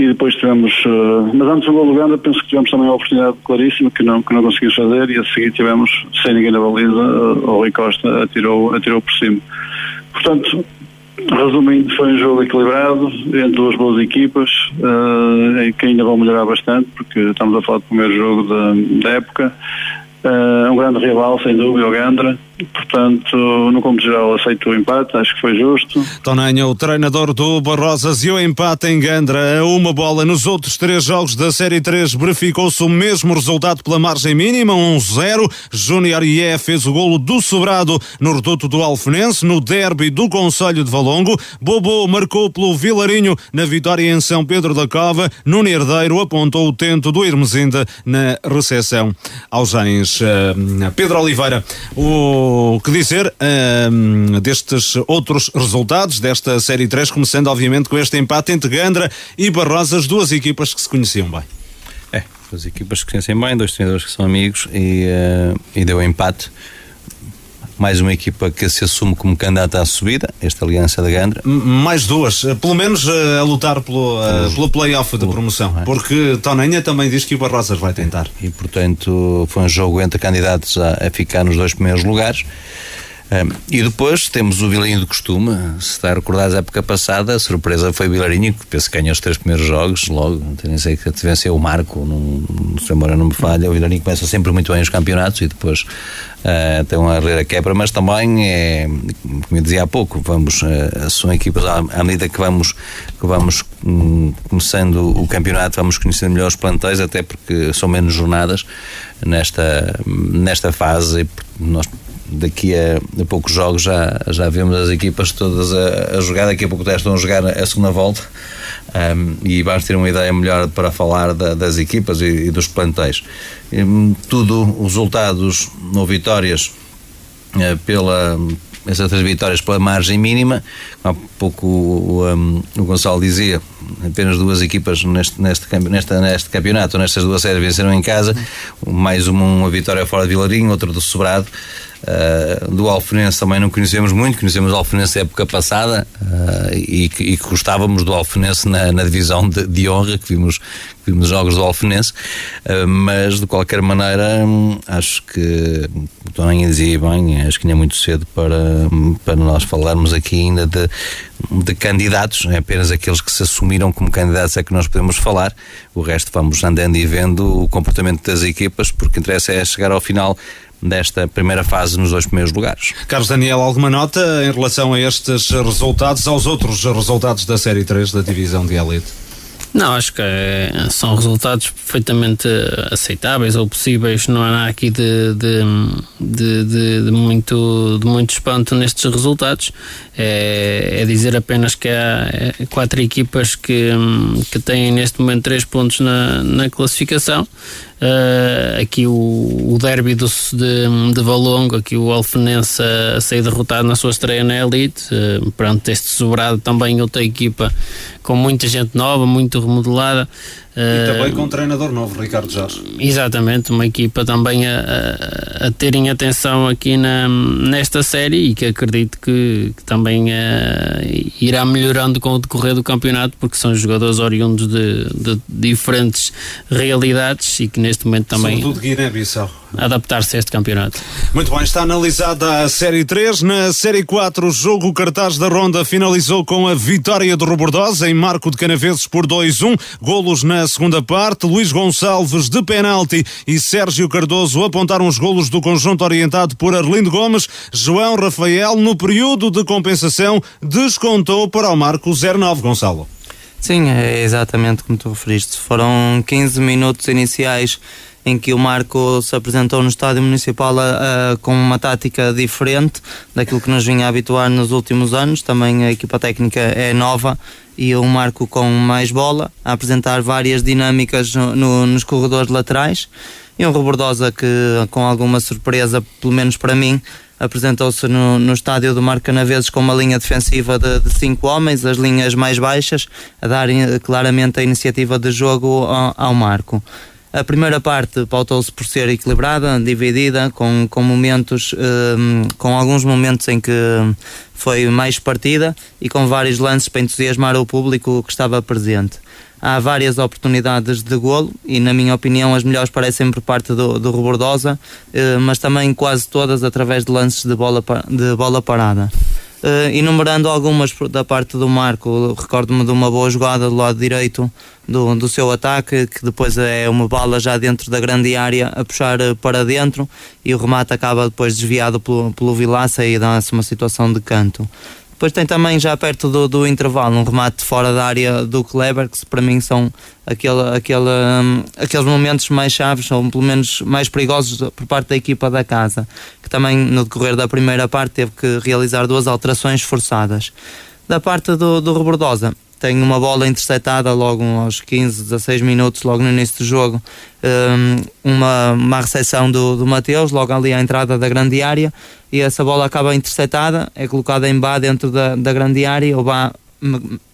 e depois tivemos, uh, mas antes do gol do Ganda penso que tivemos também uma oportunidade claríssima que não, que não conseguimos fazer e a seguir tivemos, sem ninguém na baliza, uh, o Rui Costa atirou, atirou por cima. Portanto, resumindo, foi um jogo equilibrado entre duas boas equipas uh, que ainda vão melhorar bastante porque estamos a falar do primeiro jogo da, da época Uh, um grande rival, sem dúvida, o Gandra. Portanto, no cômputo geral, aceito o empate, acho que foi justo. Tonanha, o treinador do Barrosas e o empate em Gandra a uma bola. Nos outros três jogos da Série 3 verificou-se o mesmo resultado pela margem mínima, 1-0. Um Júnior Ié fez o golo do sobrado no reduto do Alfenense, no derby do Conselho de Valongo. Bobo marcou pelo Vilarinho na vitória em São Pedro da Cova. Nuno Herdeiro apontou o tento do Hermesinda na recepção aos Gens. Uh, Pedro Oliveira, o que dizer uh, destes outros resultados desta Série 3, começando obviamente com este empate entre Gandra e Barrosas, duas equipas que se conheciam bem. É, duas equipas que se conhecem bem, dois treinadores que são amigos e, uh, e deu empate mais uma equipa que se assume como candidata à subida, esta Aliança da Gandra. Mais duas, pelo menos a lutar pelo, uh, pelo play-off da promoção, é? porque Toninha também diz que o Barrosas vai tentar. E portanto foi um jogo entre candidatos a, a ficar nos dois primeiros lugares. E depois temos o Vilarinho do costume. Se está a recordar a época passada, a surpresa foi o Vilarinho, que penso que ganhou os três primeiros jogos, logo, não tenho sei que venceu o Marco, num, se embora não me falha. O Vilarinho começa sempre muito bem os campeonatos e depois uh, tem uma rara quebra, mas também é, como eu dizia há pouco, vamos, uh, são equipas à, à, medida que vamos, que vamos um, começando o campeonato, vamos conhecendo melhor os plantéis, até porque são menos jornadas nesta, nesta fase. Nós daqui a, a, poucos jogos já, já vemos as equipas todas a, a jogar, daqui a pouco estão a jogar a segunda volta um, e vamos ter uma ideia melhor para falar da, das equipas e, e dos plantéis. Um, tudo, os resultados ou vitórias uh, pela essas três vitórias pela margem mínima. Há pouco o, um, o Gonçalo dizia, apenas duas equipas neste, neste, neste, neste campeonato, nestas duas séries venceram em casa, mais uma, uma vitória fora de Vilarinho, outra do Sobrado. Uh, do Alfenense também não conhecemos muito, conhecemos o Alfenense época passada uh, e, que gostávamos do Alfenense na, na divisão de, de, honra, que vimos, que vimos jogos do Alfenense, uh, mas de qualquer maneira acho que o Toninho dizia bem, acho que ainda é muito cedo para, para nós falarmos aqui ainda de, de candidatos, é apenas aqueles que se assumiram como candidatos é que nós podemos falar, o resto vamos andando e vendo o comportamento das equipas, porque interessa é chegar ao final desta primeira fase nos dois primeiros lugares. Carlos Daniel, alguma nota em relação a estes resultados, aos outros resultados da Série 3 da Divisão de Elite? Não, acho que é, são resultados perfeitamente aceitáveis ou possíveis. Não há aqui de, de, de, de, de muito, de muito espanto nestes resultados. É, é, dizer apenas que há é, quatro equipas que, que têm neste momento três pontos na, na classificação. Uh, aqui o, o derby do, de, de Valongo, aqui o Alfenense a, a sair derrotado na sua estreia na Elite. Uh, pronto, este sobrado também outra equipa com muita gente nova, muito remodelada. E também com um treinador novo, Ricardo Jorge. Exatamente, uma equipa também a, a, a terem atenção aqui na, nesta série e que acredito que, que também uh, irá melhorando com o decorrer do campeonato, porque são jogadores oriundos de, de diferentes realidades e que neste momento também. Sobretudo Guiné-Bissau adaptar-se a este campeonato. Muito bem, está analisada a Série 3. Na Série 4, o jogo cartaz da Ronda finalizou com a vitória de Robordosa em Marco de Canaveses por 2-1. Golos na segunda parte. Luís Gonçalves de penalti e Sérgio Cardoso apontaram os golos do conjunto orientado por Arlindo Gomes. João Rafael, no período de compensação, descontou para o Marco 09, Gonçalo. Sim, é exatamente como tu referiste. Foram 15 minutos iniciais em que o Marco se apresentou no estádio municipal a, com uma tática diferente daquilo que nos vinha a habituar nos últimos anos. Também a equipa técnica é nova e o Marco com mais bola, a apresentar várias dinâmicas no, no, nos corredores laterais. E um Robordosa que, com alguma surpresa, pelo menos para mim, apresentou-se no, no estádio do Marco Canaveses com uma linha defensiva de, de, cinco homens, as linhas mais baixas, a dar claramente a iniciativa de jogo ao, ao Marco. A primeira parte pautou-se por ser equilibrada, dividida, com, com momentos, um, com alguns momentos em que foi mais partida e com vários lances para entusiasmar o público que estava presente. Há várias oportunidades de golo e, na minha opinião, as melhores parecem por parte do, do Robordosa, uh, mas também quase todas através de lances de bola, de bola parada. Uh, enumerando algumas da parte do Marco, recordo-me de uma boa jogada do lado direito do, do seu ataque, que depois é uma bala já dentro da grande área a puxar eh, para dentro e o remate acaba depois desviado pelo, pelo Vilaça e dá-se uma situação de canto. Depois tem também já perto do, do intervalo um remate fora da área do Kleber, que para mim são aquele, aquele, um, aqueles momentos mais chaves, ou pelo menos mais perigosos por parte da equipa da casa, que também no decorrer da primeira parte teve que realizar duas alterações forçadas. Da parte do, do Robordosa, tem uma bola interceptada logo aos 15, 16 minutos, logo no início do jogo, um, uma, uma recepção do, do Mateus, logo ali à entrada da grande área, e essa bola acaba interceptada, é colocada em Bá dentro da, da grande área, o Bá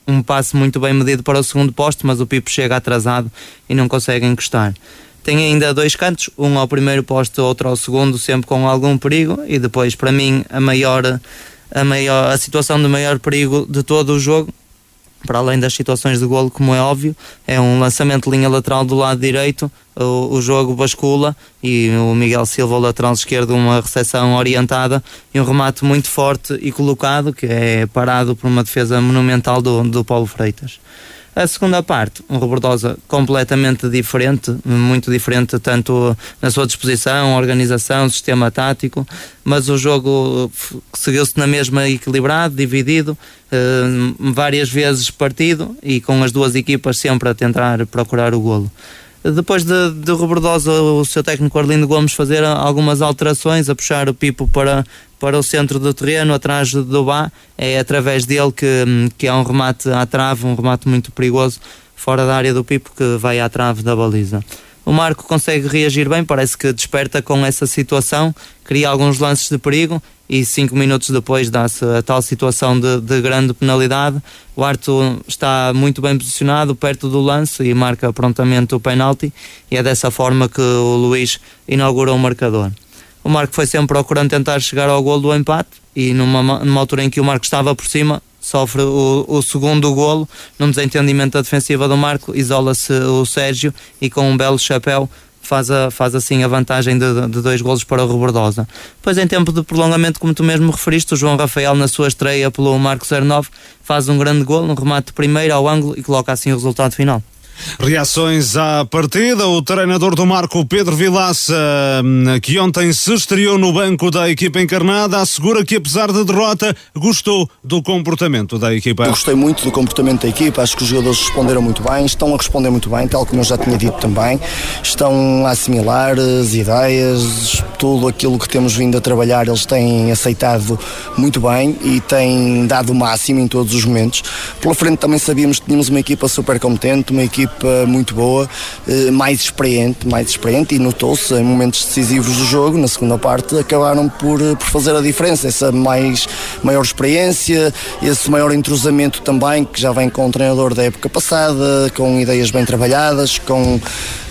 um passe muito bem medido para o segundo posto, mas o Pipo chega atrasado e não consegue encostar. Tem ainda dois cantos, um ao primeiro posto, outro ao segundo, sempre com algum perigo, e depois, para mim, a maior, a maior a situação de maior perigo de todo o jogo para além das situações de golo, como é óbvio, é um lançamento de linha lateral do lado direito, o, o jogo bascula e o Miguel Silva, o lateral esquerdo, uma recepção orientada e um remate muito forte e colocado, que é parado por uma defesa monumental do, do Paulo Freitas. A segunda parte, um Robordosa completamente diferente, muito diferente, tanto na sua disposição, organização, sistema tático, mas o jogo seguiu-se na mesma equilibrado, dividido, eh, várias vezes partido e com as duas equipas sempre a tentar procurar o golo. Depois de, de Robordosa, o seu técnico Arlindo Gomes fazer algumas alterações, a puxar o Pipo para, para o centro do terreno, atrás do Bá, é através dele que, que há um remate à trave, um remate muito perigoso, fora da área do Pipo, que vai à trave da baliza. O Marco consegue reagir bem, parece que desperta com essa situação, cria alguns lances de perigo e cinco minutos depois dá-se a tal situação de, de, grande penalidade. O Arto está muito bem posicionado, perto do lance e marca prontamente o penalti e é dessa forma que o Luís inaugura o marcador. O Marco foi sempre procurando tentar chegar ao gol do empate e numa, numa altura em que o Marco estava por cima, sofre o, o segundo golo num desentendimento da defensiva do Marco, isola-se o Sérgio e com um belo chapéu faz, a, faz assim a vantagem de, de dois golos para o Robordosa. Depois em tempo de prolongamento, como tu mesmo referiste, o João Rafael na sua estreia pelo Marco 09 faz um grande golo, um remate primeiro ao ângulo e coloca assim o resultado final. Reações à partida. O treinador do Marco, Pedro Vilaça, hum, que ontem se estreou no banco da equipa encarnada, assegura que, apesar da derrota, gostou do comportamento da equipa. Eu gostei muito do comportamento da equipa. Acho que os jogadores responderam muito bem, estão a responder muito bem, tal como eu já tinha dito também. Estão a assimilar as ideias, tudo aquilo que temos vindo a trabalhar, eles têm aceitado muito bem e têm dado o máximo em todos os momentos. Pela frente também sabíamos que tínhamos uma equipa super competente, uma equipa equipa muito boa, eh, mais experiente, mais experiente e notou-se em momentos decisivos do jogo, na segunda parte, acabaram por, eh, por fazer a diferença, essa mais, maior experiência, esse maior entrosamento também, que já vem com o treinador da época passada, com ideias bem trabalhadas, com,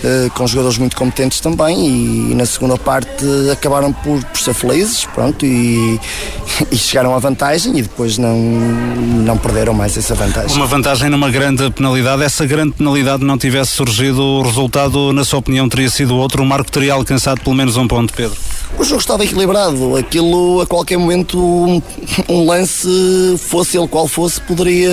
eh, com jogadores muito competentes também e, e na segunda parte acabaram por, por ser felizes, pronto, e, e chegaram à vantagem e depois não, não perderam mais essa vantagem. Uma vantagem numa grande penalidade, essa grande penalidade não tivesse surgido, o resultado, na sua opinião, teria sido outro, o Marco teria alcançado pelo menos um ponto, Pedro? O jogo estava equilibrado, aquilo a qualquer momento um, um lance, fosse ele qual fosse, poderia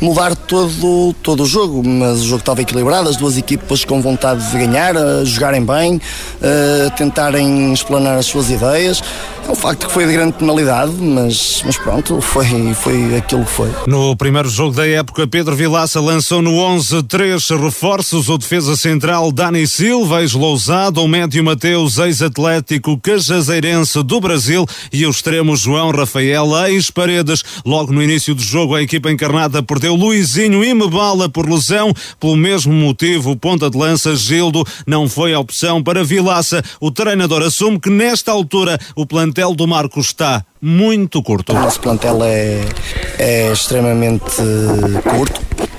mudar todo, todo o jogo, mas o jogo estava equilibrado, as duas equipas com vontade de ganhar, a jogarem bem, a tentarem explanar as suas ideias. É um facto que foi de grande penalidade, mas, mas pronto, foi, foi aquilo que foi. No primeiro jogo da época, Pedro Vilaça lançou no 11 três reforços: o defesa central Dani Silva, ex-Lousado, o médio Mateus, ex-atlético cajazeirense do Brasil e o extremo João Rafael, ex-Paredes. Logo no início do jogo, a equipa encarnada perdeu Luizinho e Mebala por lesão. Pelo mesmo motivo, ponta de lança Gildo não foi a opção para Vilaça. O treinador assume que nesta altura o plantel do Marco está muito curto. O nosso plantel é, é extremamente curto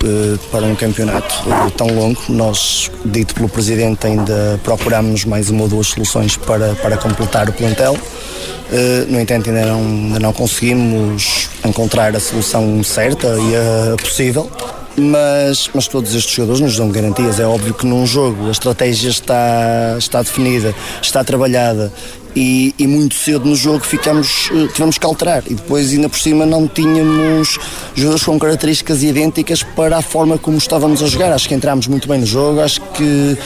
para um campeonato tão longo. Nós, dito pelo Presidente, ainda procuramos mais uma ou duas soluções para, para completar o plantel. Uh, no entanto, ainda não, ainda não conseguimos encontrar a solução certa e a possível. Mas, mas todos estes jogadores nos dão garantias. É óbvio que num jogo a estratégia está, está definida, está trabalhada e, e, muito cedo no jogo ficamos, tivemos que alterar. E depois ainda por cima não tínhamos jogadores com características idênticas para a forma como estávamos a jogar. Acho que entramos muito bem no jogo, acho que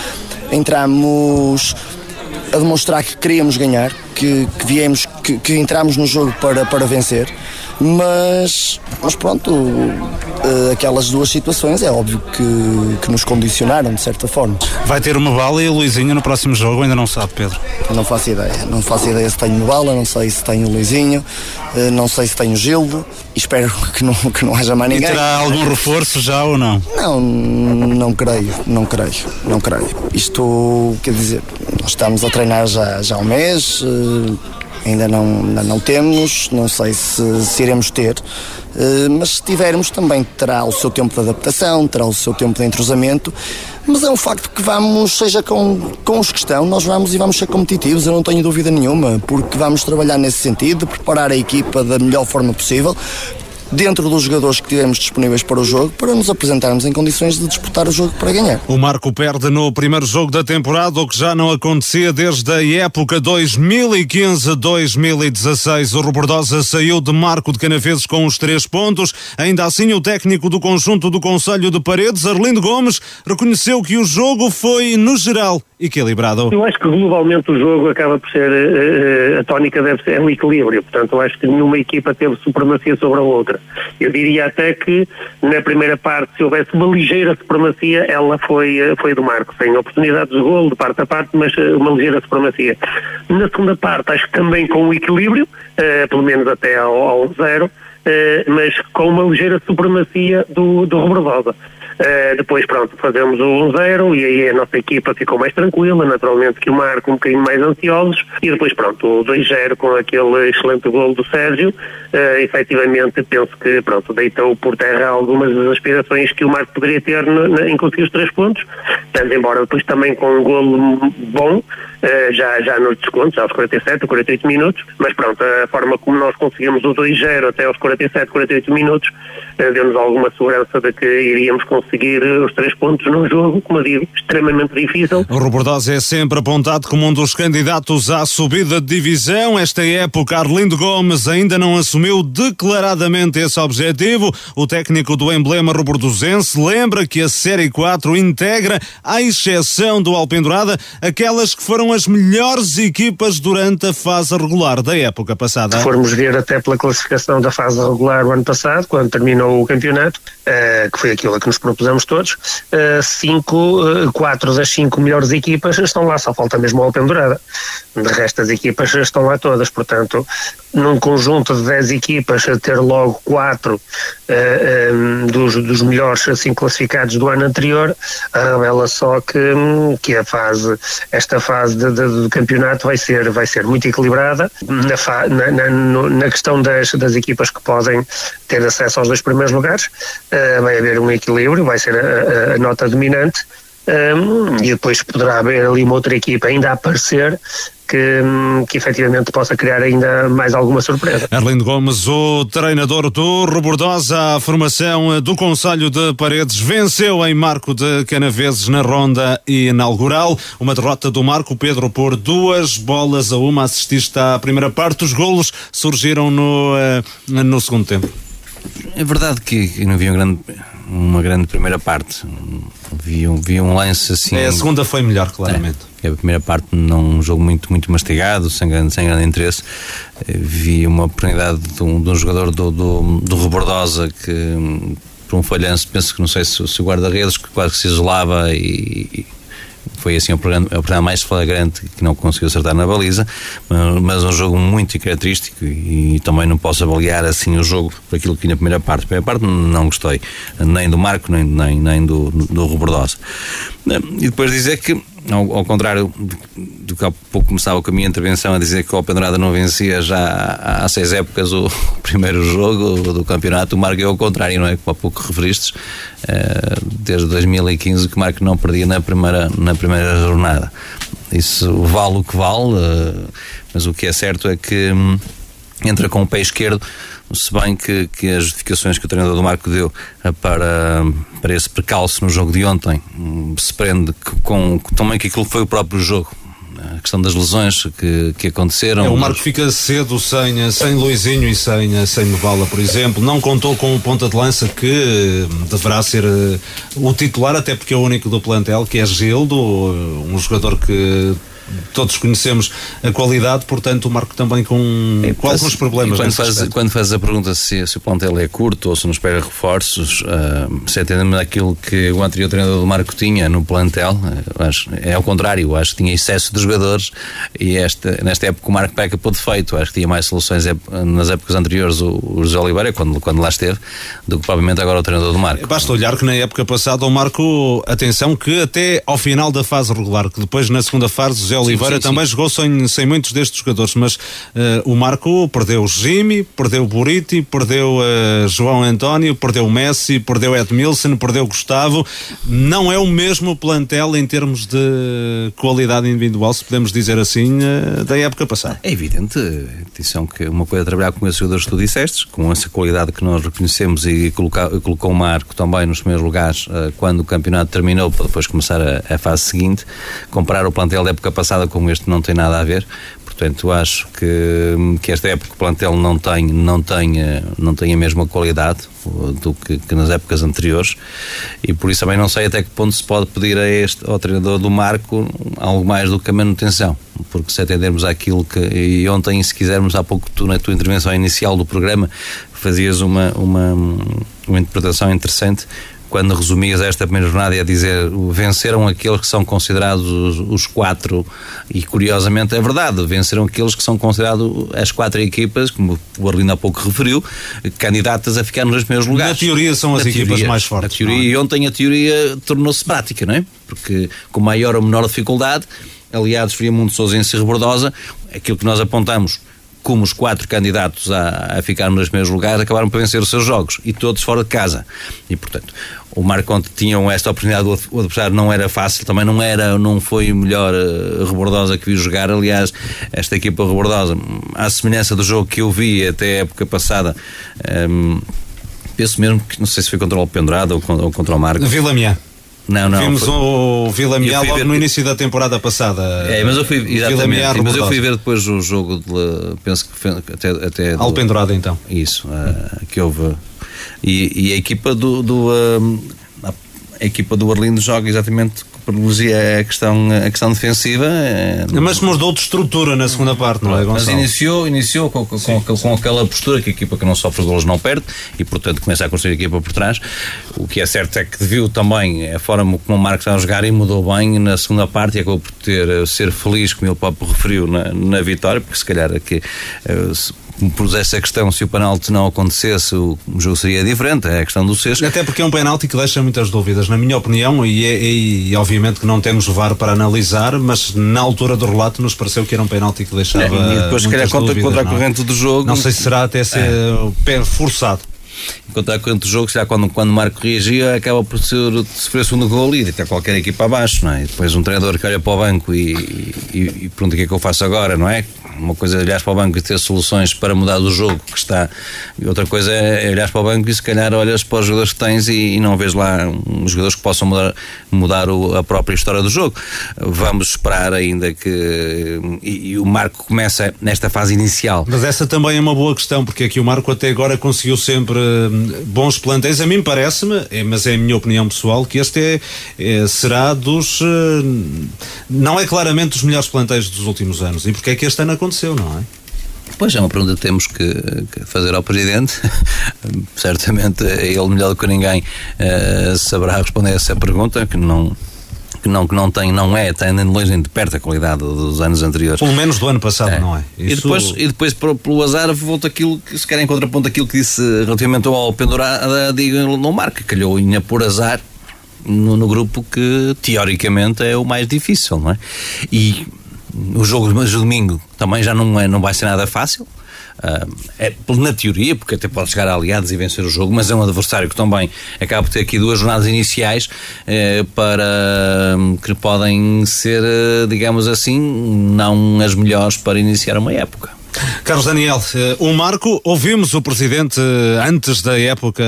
entramos a demonstrar que queríamos ganhar, que, que viemos, que, que entramos no jogo para, para vencer mas, mas pronto, uh, aquelas duas situações é óbvio que, que nos condicionaram de certa forma. Vai ter uma bala e a Luizinho no próximo jogo, ainda não sabe, Pedro? Não faço ideia, não faço ideia se tenho uma bala, não sei se tenho o Luizinho, uh, não sei se tenho o Gildo, espero que não, que não haja mais ninguém. E terá algum reforço já ou não? Não, não creio, não creio, não creio. Isto, quer dizer, nós estamos a treinar já, já há um mês. Ainda não, ainda não temos, não sei se, se iremos ter, uh, mas se tivermos também terá o seu tempo de adaptação, terá o seu tempo de entrosamento, mas é um facto que vamos, seja com, com os que estão, nós vamos e vamos ser competitivos, eu não tenho dúvida nenhuma, porque vamos trabalhar nesse sentido, preparar a equipa da melhor forma possível, dentro dos jogadores que tivemos disponíveis para o jogo, para nos apresentarmos em condições de disputar o jogo para ganhar. O Marco perde no primeiro jogo da temporada, o que já não acontecia desde a época 2015-2016. O Robordosa saiu de Marco de Canaveses com os três pontos. Ainda assim, o técnico do conjunto do Conselho de Paredes, Arlindo Gomes, reconheceu que o jogo foi, no geral, equilibrado. Eu acho que globalmente o jogo acaba por ser, uh, a tónica deve ser um equilíbrio, portanto eu acho que nenhuma equipa teve supremacia sobre a outra. Eu diria até que na primeira parte, se houvesse uma ligeira supremacia, ela foi, foi do Marco, sem oportunidades de golo de parte a parte, mas uma ligeira supremacia. Na segunda parte, acho que também com um equilíbrio, uh, pelo menos até ao, ao zero, mas com uma ligeira supremacia do, do Robertosa. Uh, depois, pronto, fazemos o 1-0 e aí a nossa equipa ficou mais tranquila, naturalmente que o Marco um bocadinho mais ansiosos. E depois, pronto, o 2-0 com aquele excelente gol do Sérgio, uh, efetivamente penso que, pronto, deitou por terra algumas das aspirações que o Marco poderia ter em conseguir os três pontos, mas embora depois também com um golo bom, já, já nos descontos, aos 47 ou 48 minutos, mas pronto, a forma como nós conseguimos o 2-0 até aos 47, 48 minutos, uh, deu-nos alguma segurança de que iríamos conseguir conseguir os três pontos num jogo, como eu digo, extremamente difícil. O Robordosa é sempre apontado como um dos candidatos à subida de divisão. Esta época, Arlindo Gomes ainda não assumiu declaradamente esse objetivo. O técnico do emblema robordosense lembra que a Série 4 integra, à exceção do Alpendurada, aquelas que foram as melhores equipas durante a fase regular da época passada. Se formos ver até pela classificação da fase regular o ano passado, quando terminou o campeonato, uh, que foi aquilo a que nos propusemos todos, uh, cinco, uh, quatro das cinco melhores equipas estão lá, só falta mesmo a Open Dourada. De resto, as equipas estão lá todas, portanto, num conjunto de dez equipas, ter logo quatro um, dos, dos melhores assim classificados do ano anterior, revela só que, que a fase, esta fase de, de, do campeonato vai ser, vai ser muito equilibrada na, fa, na, na, na questão das, das equipas que podem ter acesso aos dois primeiros lugares. Uh, vai haver um equilíbrio, vai ser a, a nota dominante um, e depois poderá haver ali uma outra equipa ainda a aparecer que, que efetivamente possa criar ainda mais alguma surpresa. Arlindo Gomes, o treinador do Robordosa, a formação do Conselho de Paredes, venceu em Marco de Canaveses na ronda inaugural. Uma derrota do Marco Pedro por duas bolas a uma. Assististe à primeira parte. Os golos surgiram no, eh, no segundo tempo. É verdade que não havia um grande, uma grande primeira parte. Vi um, vi um lance assim. É, a segunda foi melhor, claramente. É, a primeira parte num jogo muito, muito mastigado, sem grande, sem grande interesse. Vi uma oportunidade de um, de um jogador do, do, do Rebordosa que, por um falhanço, penso que não sei se, se o guarda-redes, que quase que se isolava e, foi assim o programa, o programa mais flagrante que não conseguiu acertar na baliza, mas, um jogo muito característico e, e, também não posso avaliar assim o jogo por aquilo que vi na primeira parte. A primeira parte não gostei, nem do Marco, nem, nem, nem do, do Robordosa. E depois dizer que ao, ao, contrário do que há pouco começava com a minha intervenção a dizer que o Alpendurada não vencia já há, há seis épocas o, primeiro jogo do campeonato, o Marco é ao contrário, não é? Como há pouco referistes, uh, desde 2015 que o Marco não perdia na primeira, na primeira jornada. Isso vale o que vale, uh, mas o que é certo é que um, entra com o pé esquerdo se bem que, que as justificações que o treinador do Marco deu eh, para, para esse percalço no jogo de ontem hum, se prende com, com também que aquilo foi o próprio jogo a questão das lesões que, que aconteceram. É, o Marco fica cedo sem, sem Luizinho e sem, sem Novala, por exemplo. Não contou com o ponta de lança que hum, deverá ser o titular, até porque é o único do plantel, que é Gildo, um jogador que todos conhecemos a qualidade, portanto o Marco também com, é, com alguns problemas. Quando faz, quando faz a pergunta se, se, o plantel é curto ou se nos espera reforços, uh, se atendemos aquilo que o anterior treinador do Marco tinha no plantel, uh, acho, é ao contrário, acho que tinha excesso de jogadores e esta, nesta época o Marco peca por defeito, acho que tinha mais soluções nas épocas anteriores o, o José Oliveira, quando, quando lá esteve, do que provavelmente agora o treinador do Marco. Basta olhar que na época passada o Marco, atenção, que até ao final da fase regular, que depois na segunda fase José Oliveira sim, sim, também sim. jogou sem, sem muitos destes jogadores, mas uh, o Marco perdeu o Jimmy, perdeu o Buriti, perdeu uh, João António, perdeu o Messi, perdeu Edmilson, perdeu Gustavo. Não é o mesmo plantel em termos de qualidade individual, se podemos dizer assim, uh, da época passada. É evidente, atenção que uma coisa é trabalhar com esses jogadores que tu disseste, com essa qualidade que nós reconhecemos e colocar, colocou o Marco também nos primeiros lugares quando o campeonato terminou, para depois começar a, a fase seguinte, comparar o plantel da época passada com como este não tem nada a ver. Portanto, acho que, que esta época o plantel não tem, não, tem, eh, não tem a mesma qualidade do que, que, nas épocas anteriores e por isso também não sei até que ponto se pode pedir a este, ao treinador do Marco algo mais do que a manutenção. Porque se atendermos àquilo que. E ontem, se quisermos, há pouco tu, na tua intervenção inicial do programa, fazias uma, uma, uma interpretação interessante quando resumias esta primeira jornada, a dizer venceram aqueles que são considerados os, os, quatro, e curiosamente é verdade, venceram aqueles que são considerados as quatro equipas, como o Arlindo há pouco referiu, candidatas a ficar nos primeiros lugares. Na teoria são as Na equipas teoria, mais fortes. Teoria, é? E ontem a teoria tornou-se prática, não é? Porque com maior ou menor dificuldade, aliados Friamundo, Sousa e Rebordosa, aquilo que nós apontamos como os quatro candidatos a, a ficar nos primeiros lugares acabaram por vencer os seus jogos e todos fora de casa. E portanto, o Marco Conte tinham esta oportunidade, o adversário não era fácil, também não era, não foi o melhor uh, rebordosa que vi jogar. Aliás, esta equipa rebordosa, à semelhança do jogo que eu vi até a época passada, um, ehm, penso mesmo que não sei se foi contra o Pendurado ou, ou contra o Marco. Vila Miá. Não, não. Vimos foi... o Vila logo ver... no início da temporada passada. É, mas eu fui, exatamente, mas eu fui ver depois o jogo de, penso que até, até Alpendurada então. Isso, uh, que houve e, e, a equipa do, do uh, a equipa do Arlindo joga exatamente privilegia a questão, a questão defensiva. É, Mas mudou de estrutura na segunda parte, não é, Mas Gonçalo? iniciou, iniciou com, com, com, com aquela postura que a equipa que não sofre golos não perde e, portanto, começa a construir a equipa por trás. O que é certo é que viu também a forma como o Marcos está a jogar e mudou bem na segunda parte e acabou por ter, ser feliz, como ele próprio referiu, na, na vitória, porque se calhar aqui. eh, me pusesse a questão se o penalti não acontecesse, o jogo seria diferente. É a questão do sexto. Até porque é um penalti que deixa muitas dúvidas, na minha opinião, e, é- e- e obviamente que não temos VAR para analisar, mas na altura do relato nos pareceu que era um penalti que deixava. É, e depois, se calhar, muitas contra, dúvidas, contra a não é? corrente do jogo. Não sei se será até ser É. pé forçado. Contra a corrente do jogo, se calhar, quando, quando o Marco reagia, acaba por ser, sofrer o segundo gol e até qualquer equipa abaixo, não é? E depois um treinador que olha para o banco e, e, e pergunta o que é que eu faço agora, não é? Uma coisa é olhar para o banco e ter soluções para mudar do jogo que está, e outra coisa é olhar para o banco e se calhar olhas para os jogadores que tens e, e não vês lá uns jogadores que possam mudar, mudar o- a própria história do jogo. Vamos esperar ainda que. E, e o Marco começa nesta fase inicial. Mas essa também é uma boa questão, porque aqui o Marco até agora conseguiu sempre bons plantéis. A mim parece-me, é- mas é a minha opinião pessoal, que este é, é- será dos. hum, não é claramente dos melhores plantéis dos últimos anos. E porque é que este ano aconteceu, não é? Pois é uma pergunta que temos que, que fazer ao Presidente. Certamente ele, melhor do que ninguém, eh, saberá responder a essa pergunta, que não, que não, que não tem, não é, tem nem de longe nem de perto a qualidade dos anos anteriores. Pelo menos do ano passado, não é? E Isso- depois, e depois pelo, pelo azar, volta aquilo que, se calhar, em contraponto aquilo que disse relativamente ao pendurada, digo, não marca, calhou ainda por azar no, no grupo que teoricamente é o mais difícil, não é? E o jogo de domingo também já não, é, não vai ser nada fácil. Ah, é na teoria, porque até pode chegar a aliados e vencer o jogo, mas é um adversário que também acaba por ter aqui duas jornadas iniciais eh, para hum, que podem ser, eh, digamos assim, não as melhores para iniciar uma época. Carlos Daniel, eh, o Marco, ouvimos o Presidente antes da época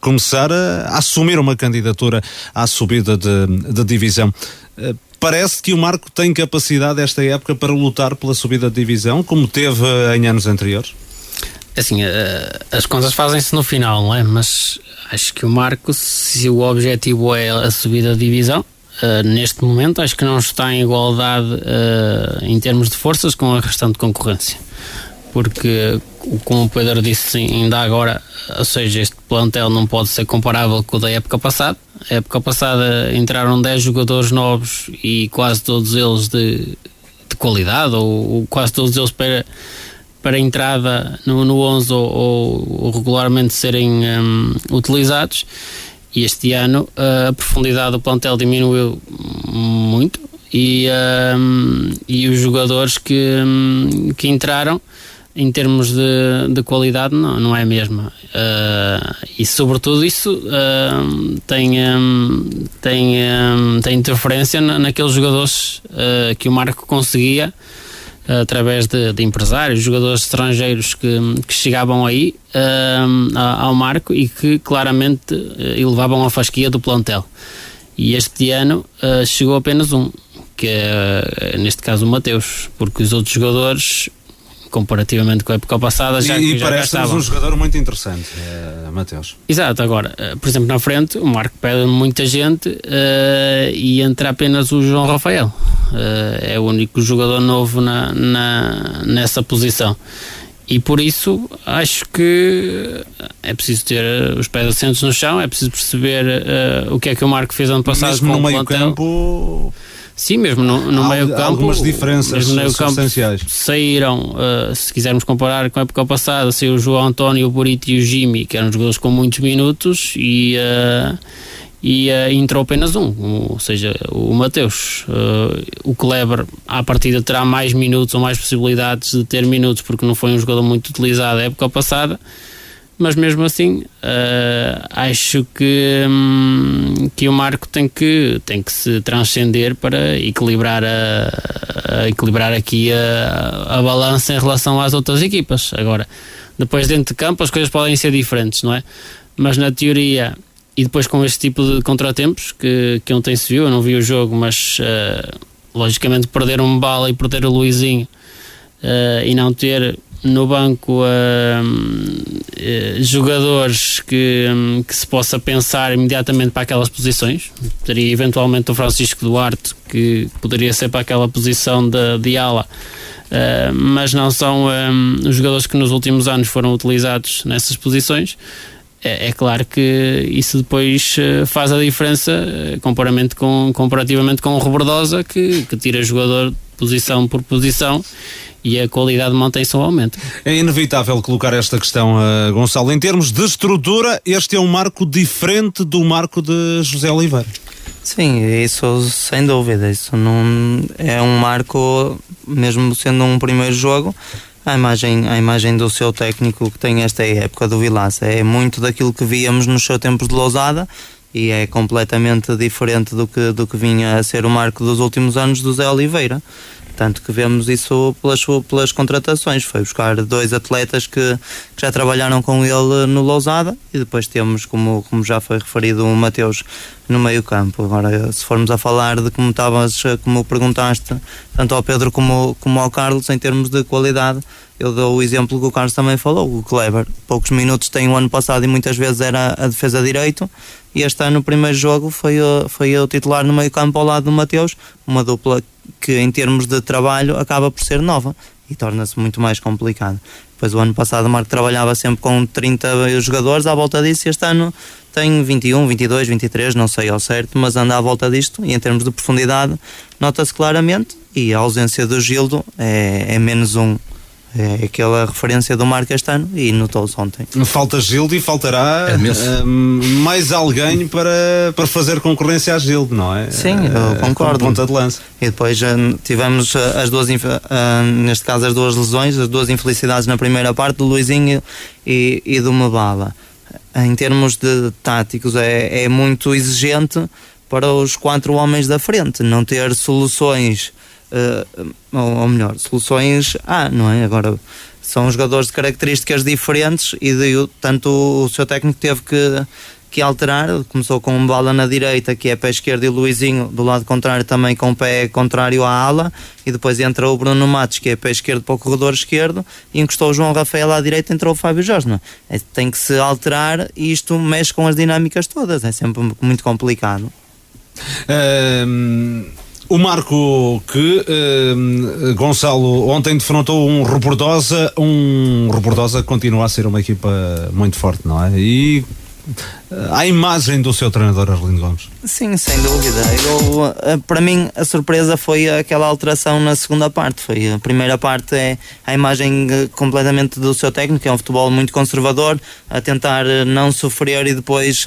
começar a assumir uma candidatura à subida de, de divisão. Parece que o Marco tem capacidade esta época para lutar pela subida de divisão, como teve eh, em anos anteriores? Assim, eh, as contas fazem-se no final, não é? Mas acho que o Marco, se o objetivo é a subida de divisão, eh, neste momento acho que não está em igualdade em termos de forças com a restante concorrência. Porque, como o Pedro disse ainda agora, ou seja, este plantel não pode ser comparável com o da época passada. A época passada entraram 10 jogadores novos e quase todos eles de, de qualidade, ou, ou quase todos eles para, para entrada no, no 11 ou, ou- regularmente serem hum, utilizados. E este ano a profundidade do plantel diminuiu muito e, hum, e os jogadores que, hum, que entraram em termos de, de qualidade não, não é a mesma Uh, e sobretudo isso uh, tem, um, tem, um, tem interferência na, naqueles jogadores uh, que o Marco conseguia através de, de empresários, jogadores estrangeiros que, que chegavam aí ao Marco e que claramente elevavam a fasquia do plantel. E este ano chegou apenas um, que é neste caso o Mateus, porque os outros jogadores, comparativamente com a época passada, já, e e parece-nos um jogador muito interessante, eh, Mateus. Exato, agora, eh, por exemplo, na frente, o Marco pede muita gente eh, e entra apenas o João Rafael. É o único jogador novo na, na- nessa posição. E por isso acho que é preciso ter os pés assentos no chão, é preciso perceber o que é que o Marco fez ano passado Mesmo com no o meio plantel. campo. Sim, mesmo no, no Há meio campo. algumas diferenças meio substanciais. saíram, eh, se quisermos comparar com a época passada, saiu o João António, o Burito e o Jimmy, que eram jogadores com muitos minutos, e, eh, e eh, entrou apenas um, ou seja, o Mateus. Eh, o Kleber, à partida, terá mais minutos ou mais possibilidades de ter minutos, porque não foi um jogador muito utilizado a época passada. Mas mesmo assim, eh, acho que, hum, que o Marco tem que, tem que se transcender para equilibrar, a, a equilibrar aqui a, a balança em relação às outras equipas. Agora, depois dentro de campo as coisas podem ser diferentes, não é? Mas na teoria, e depois com este tipo de contratempos que, que ontem se viu, eu não vi o jogo, mas eh, logicamente perder um bala e perder o Luizinho eh, e não ter no banco uh, jogadores que, um, que se possa pensar imediatamente para aquelas posições. Teria eventualmente o Francisco Duarte, que poderia ser para aquela posição de, de ala. Uh, mas não são um, os jogadores que nos últimos anos foram utilizados nessas posições. É, é claro que isso depois uh, faz a diferença uh, comparativamente com, comparativamente com o Robordosa, que, que tira jogador posição por posição e a qualidade mantém-se ao aumento. É inevitável colocar esta questão, uh, Gonçalo. Em termos de estrutura, este é um marco diferente do marco de José Oliveira. Sim, isso sem dúvida. Isso não é um marco, mesmo sendo um primeiro jogo. A imagem, a imagem do seu técnico que tem esta época do Vilaça é muito daquilo que víamos nos seus tempos de Lousada e é completamente diferente do que, do que vinha a ser o marco dos últimos anos do Zé Oliveira. Tanto que vemos isso pelas, pelas contratações. Foi buscar dois atletas que, que já trabalharam com ele no Lousada e depois temos, como, como já foi referido, o Mateus no meio campo. Agora, se formos a falar de como estavas, como perguntaste, tanto ao Pedro como, como ao Carlos, em termos de qualidade, eu dou o exemplo que o Carlos também falou, o Kleber. Poucos minutos tem o ano passado e muitas vezes era a defesa direito. E este ano, no primeiro jogo, foi, foi o titular no meio campo ao lado do Mateus, uma dupla que, em termos de trabalho, acaba por ser nova e torna-se muito mais complicado. Depois, o ano passado, o Marco trabalhava sempre com 30 jogadores à volta disso, e este ano tem 21, 22, 23, não sei ao certo, mas anda à volta disto. E em termos de profundidade, nota-se claramente. E a ausência do Gildo é, é menos um é aquela referência do Marco este ano e notou-se ontem. Falta Gildo e faltará é mais alguém para, para fazer concorrência a Gildo, não é? Sim, eu é, concordo. Ponta de lança. E depois tivemos as duas, neste caso, as duas lesões, as duas infelicidades na primeira parte, do Luizinho e, e do Mabala. Em termos de táticos, é, é muito exigente para os quatro homens da frente, não ter soluções uh, ou, melhor, soluções há, não é? Agora são jogadores de características diferentes e de, tanto o seu técnico teve que, que alterar. Começou com um bola na direita, que é pé esquerdo, e o Luizinho do lado contrário também com o pé contrário à ala. E depois entrou o Bruno Matos, que é pé esquerdo para o corredor esquerdo, e encostou o João Rafael à direita entrou o Fábio Jorge. É? é? tem que se alterar e isto mexe com as dinâmicas todas. É sempre muito complicado. Um o Marco que uh, Gonçalo ontem defrontou um Rebordosa, um Rebordosa continua a ser uma equipa muito forte, não é? E a imagem do seu treinador Arlindo Gomes. Sim, sem dúvida. Eu, eh, para mim a surpresa foi aquela alteração na segunda parte. Foi a primeira parte é a imagem eh, completamente do seu técnico, é um futebol muito conservador, a tentar eh, não sofrer e depois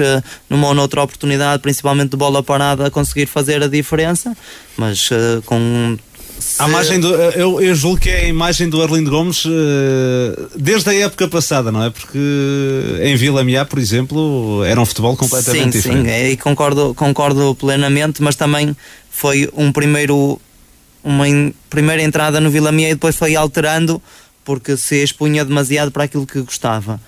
numa ou noutra oportunidade, principalmente de bola parada, conseguir fazer a diferença, mas com a imagem do, eu, eu julgo que é a imagem do Arlindo Gomes uh, desde a época passada, não é? Porque em Vila Miá, por exemplo, era um futebol completamente sim, diferente. Sim, é, e concordo, concordo plenamente, mas também foi um primeiro uma primeira entrada no Vila Miá e depois foi alterando porque se expunha demasiado para aquilo que gostava.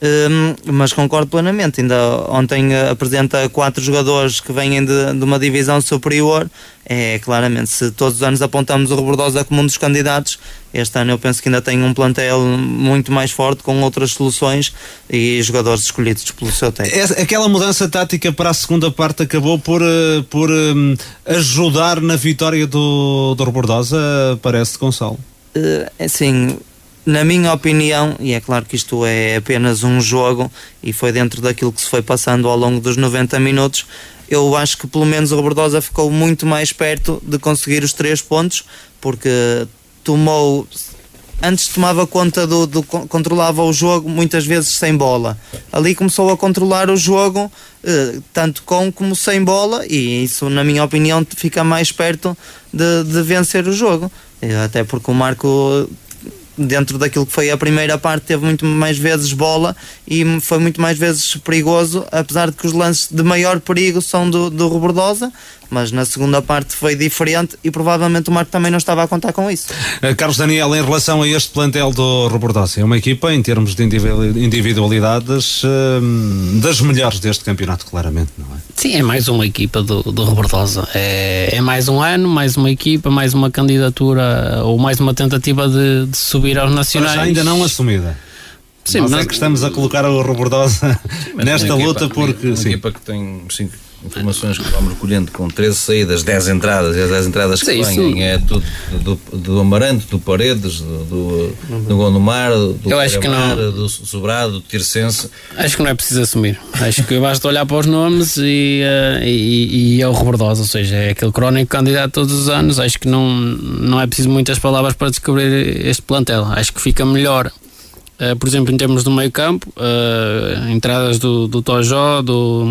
Um, mas concordo plenamente. Ainda ontem apresenta quatro jogadores que vêm de, de, uma divisão superior. É claramente, se todos os anos apontamos o Rebordosa como um dos candidatos, este ano eu penso que ainda tem um plantel muito mais forte com outras soluções e jogadores escolhidos pelo seu técnico. Aquela mudança tática para a segunda parte acabou por, eh, por um, ajudar na vitória do, do Rebordosa, parece, Gonçalo? Uh, assim, na minha opinião, e é claro que isto é apenas um jogo e foi dentro daquilo que se foi passando ao longo dos 90 minutos, eu acho que pelo menos o Robertosa ficou muito mais perto de conseguir os três pontos, porque tomou. Antes tomava conta do, do, controlava o jogo muitas vezes sem bola. Ali começou a controlar o jogo eh, tanto com como sem bola e isso, na minha opinião, fica mais perto de, de vencer o jogo. Até porque o Marco dentro daquilo que foi a primeira parte, teve muito mais vezes bola e foi muito mais vezes perigoso, apesar de que os lances de maior perigo são do, do Robordosa, Mas na segunda parte foi diferente e provavelmente o Marco também não estava a contar com isso. Uh, Carlos Daniel, em relação a este plantel do Robordosa, é uma equipa em termos de individualidades uh, das melhores deste campeonato, claramente, não é? Sim, é mais uma equipa do, do Robordosa. É, é mais um ano, mais uma equipa, mais uma candidatura ou mais uma tentativa de, de subir aos nacionais. Mas ainda não assumida. Sim, Nós mas... é que estamos a colocar o Robordosa nesta luta equipa, porque. Uma, uma sim. equipa que tem cinco informações que vamos recolhendo com 13 saídas, 10 entradas, e as 10 entradas que vêm é tudo do, do Amarante, do Paredes, do, do, do Gondomar, do Eu acho que não. do Sobrado, do Tircense. Acho que não é preciso assumir. Acho que basta olhar para os nomes e, uh, e, e é o Rebordosa, ou seja, é aquele crónico candidato todos os anos. Acho que não, não é preciso muitas palavras para descobrir este plantel. Acho que fica melhor Uh, por exemplo, em termos do meio campo, uh, entradas do, do Tojó, do,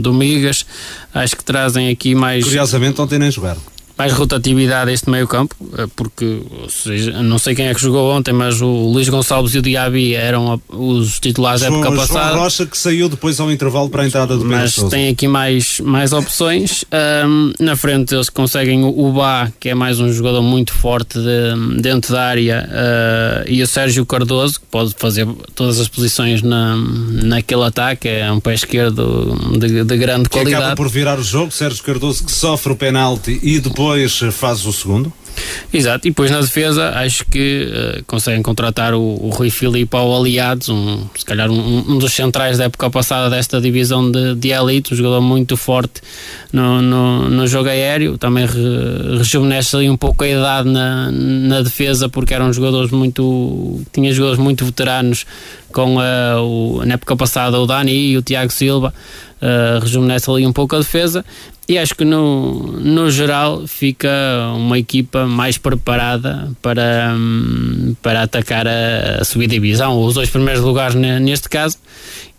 do Migas, acho que trazem aqui mais. Curiosamente, ontem nem jogaram mais rotatividade este meio campo, eh, porque seja, não sei quem é que jogou ontem, mas o Luís Gonçalves e o Diaby eram os titulares da época passada. João Rocha que saiu depois ao intervalo para a entrada do Mas tem aqui mais, mais opções. Um, na frente eles conseguem o Bá, que é mais um jogador muito forte de, dentro da área, uh, e o Sérgio Cardoso, que pode fazer todas as posições na, naquele ataque, é um pé esquerdo de, de grande que qualidade. acaba por virar o jogo, Sérgio Cardoso que sofre o penalti e depois depois faz o segundo? Exato, e depois na defesa acho que uh, conseguem contratar o, o Rui Filipe ao Aliados, um, se calhar um, um, dos centrais da época passada desta divisão de, de elite, um jogador muito forte no, no, no jogo aéreo, também re, rejuvenesce ali um pouco a idade na, na defesa porque eram jogadores muito tinha jogadores muito veteranos com uh, o, na época passada o Dani e o Tiago Silva uh, rejuvenesce ali um pouco a defesa. E acho que no, no geral fica uma equipa mais preparada para, hum, para atacar a, a subida divisão, os dois primeiros lugares neste caso,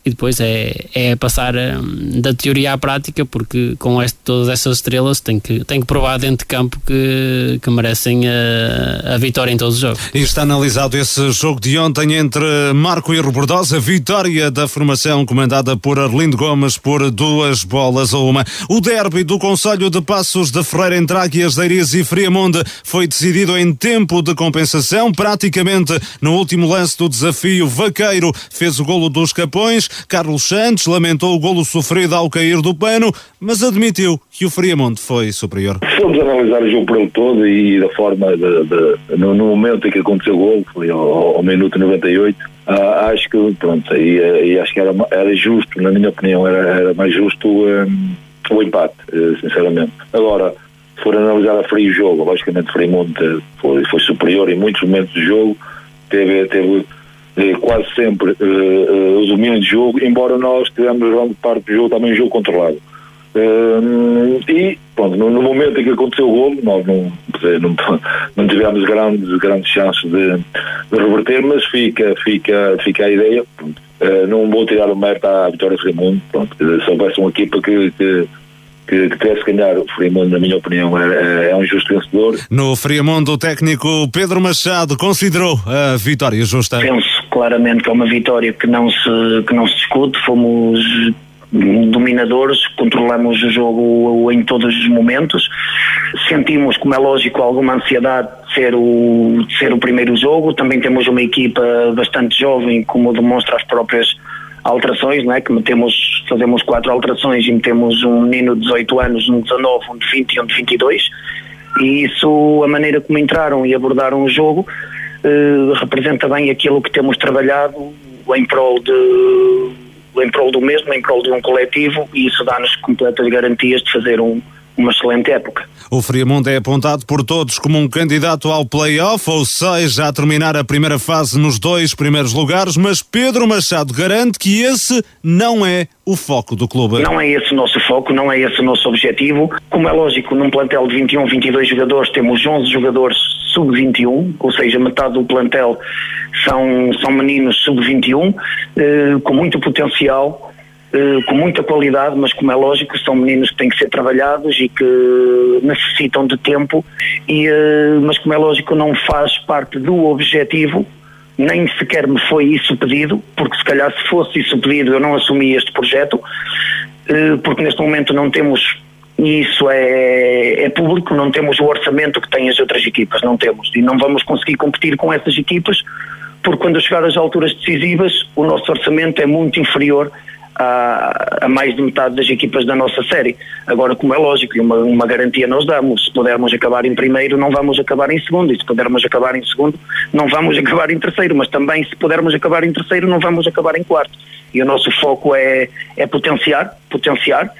e depois é, é passar hum, da teoria à prática, porque com este, todas essas estrelas tem que, tem que provar dentro de campo que, que merecem a, a vitória em todos os jogos. E está analisado esse jogo de ontem entre Marco e Robordosa, vitória da formação comandada por Arlindo Gomes por duas bolas a uma. O derby do Conselho de Passos de Ferreira entre Águias, Deirias e Friamonde foi decidido em tempo de compensação, praticamente no último lance do desafio. Vaqueiro fez o golo dos Capões, Carlos Santos lamentou o golo sofrido ao cair do pano, mas admitiu que o Friamonte foi superior. Fomos analisar o jogo por todo e da forma, de, de, no, no, momento em que aconteceu o golo, foi ao, ao minuto 98, ah, acho que, pronto, aí, aí acho que era, era justo, na minha opinião, era, era mais justo um, o empate, eh, sinceramente. Agora, se for analisar a frio o jogo, logicamente o Friamonte foi, foi superior em muitos momentos do jogo, teve, teve quase sempre eh, eh, o domínio de jogo, embora nós tivemos grande parte do jogo também jogo controlado. Uh, e pronto, no, no, momento em que aconteceu o golo, nós não, não, não tivemos grandes, grandes chances de, de, reverter, mas fica, fica, fica a ideia. Uh, não vou tirar o mérito à Vitória Raimundo. Pronto, se houvesse uma equipa que, que que, que tivesse ganhar o Friamundo, na minha opinião, é, é um justo vencedor. No Friamundo, o técnico Pedro Machado considerou a vitória justa. Penso claramente que é uma vitória que não se, que não se discute, fomos dominadores, controlamos o jogo em todos os momentos. Sentimos, como é lógico, alguma ansiedade de ser o, de ser o primeiro jogo. Também temos uma equipa bastante jovem, como demonstra as próprias alterações, não é? que metemos, fazemos quatro alterações e metemos um menino de 18 anos, um 19, um de 20 e um de 22 e isso, a maneira como entraram e abordaram o jogo eh, representa bem aquilo que temos trabalhado em prol de em prol do mesmo, em prol de um coletivo e isso dá-nos completas garantias de fazer um, uma excelente época. O Friamundo é apontado por todos como um candidato ao play-off, ou seja, a terminar a primeira fase nos dois primeiros lugares, mas Pedro Machado garante que esse não é o foco do clube. Não é esse o nosso foco, não é esse o nosso objetivo. Como é lógico, num plantel de 21, 22 jogadores, temos 11 jogadores sub-21, ou seja, metade do plantel são, são meninos sub-21, eh, com muito potencial com muita qualidade, mas como é lógico, são meninos que têm que ser trabalhados e que necessitam de tempo, e, uh, mas como é lógico, não faz parte do objetivo, nem sequer me foi isso pedido, porque se calhar se fosse isso pedido eu não assumi este projeto, uh, porque neste momento não temos e isso é, é público, não temos o orçamento que têm as outras equipas, não temos, e não vamos conseguir competir com essas equipas, porque quando chegar às alturas decisivas, o nosso orçamento é muito inferior a, a, mais de metade das equipas da nossa série. Agora, como é lógico, uma, uma garantia nós damos, se pudermos acabar em primeiro, não vamos acabar em segundo, e se pudermos acabar em segundo, não vamos acabar em terceiro, mas também se pudermos acabar em terceiro, não vamos acabar em quarto. E o nosso foco é, é potenciar, potenciar,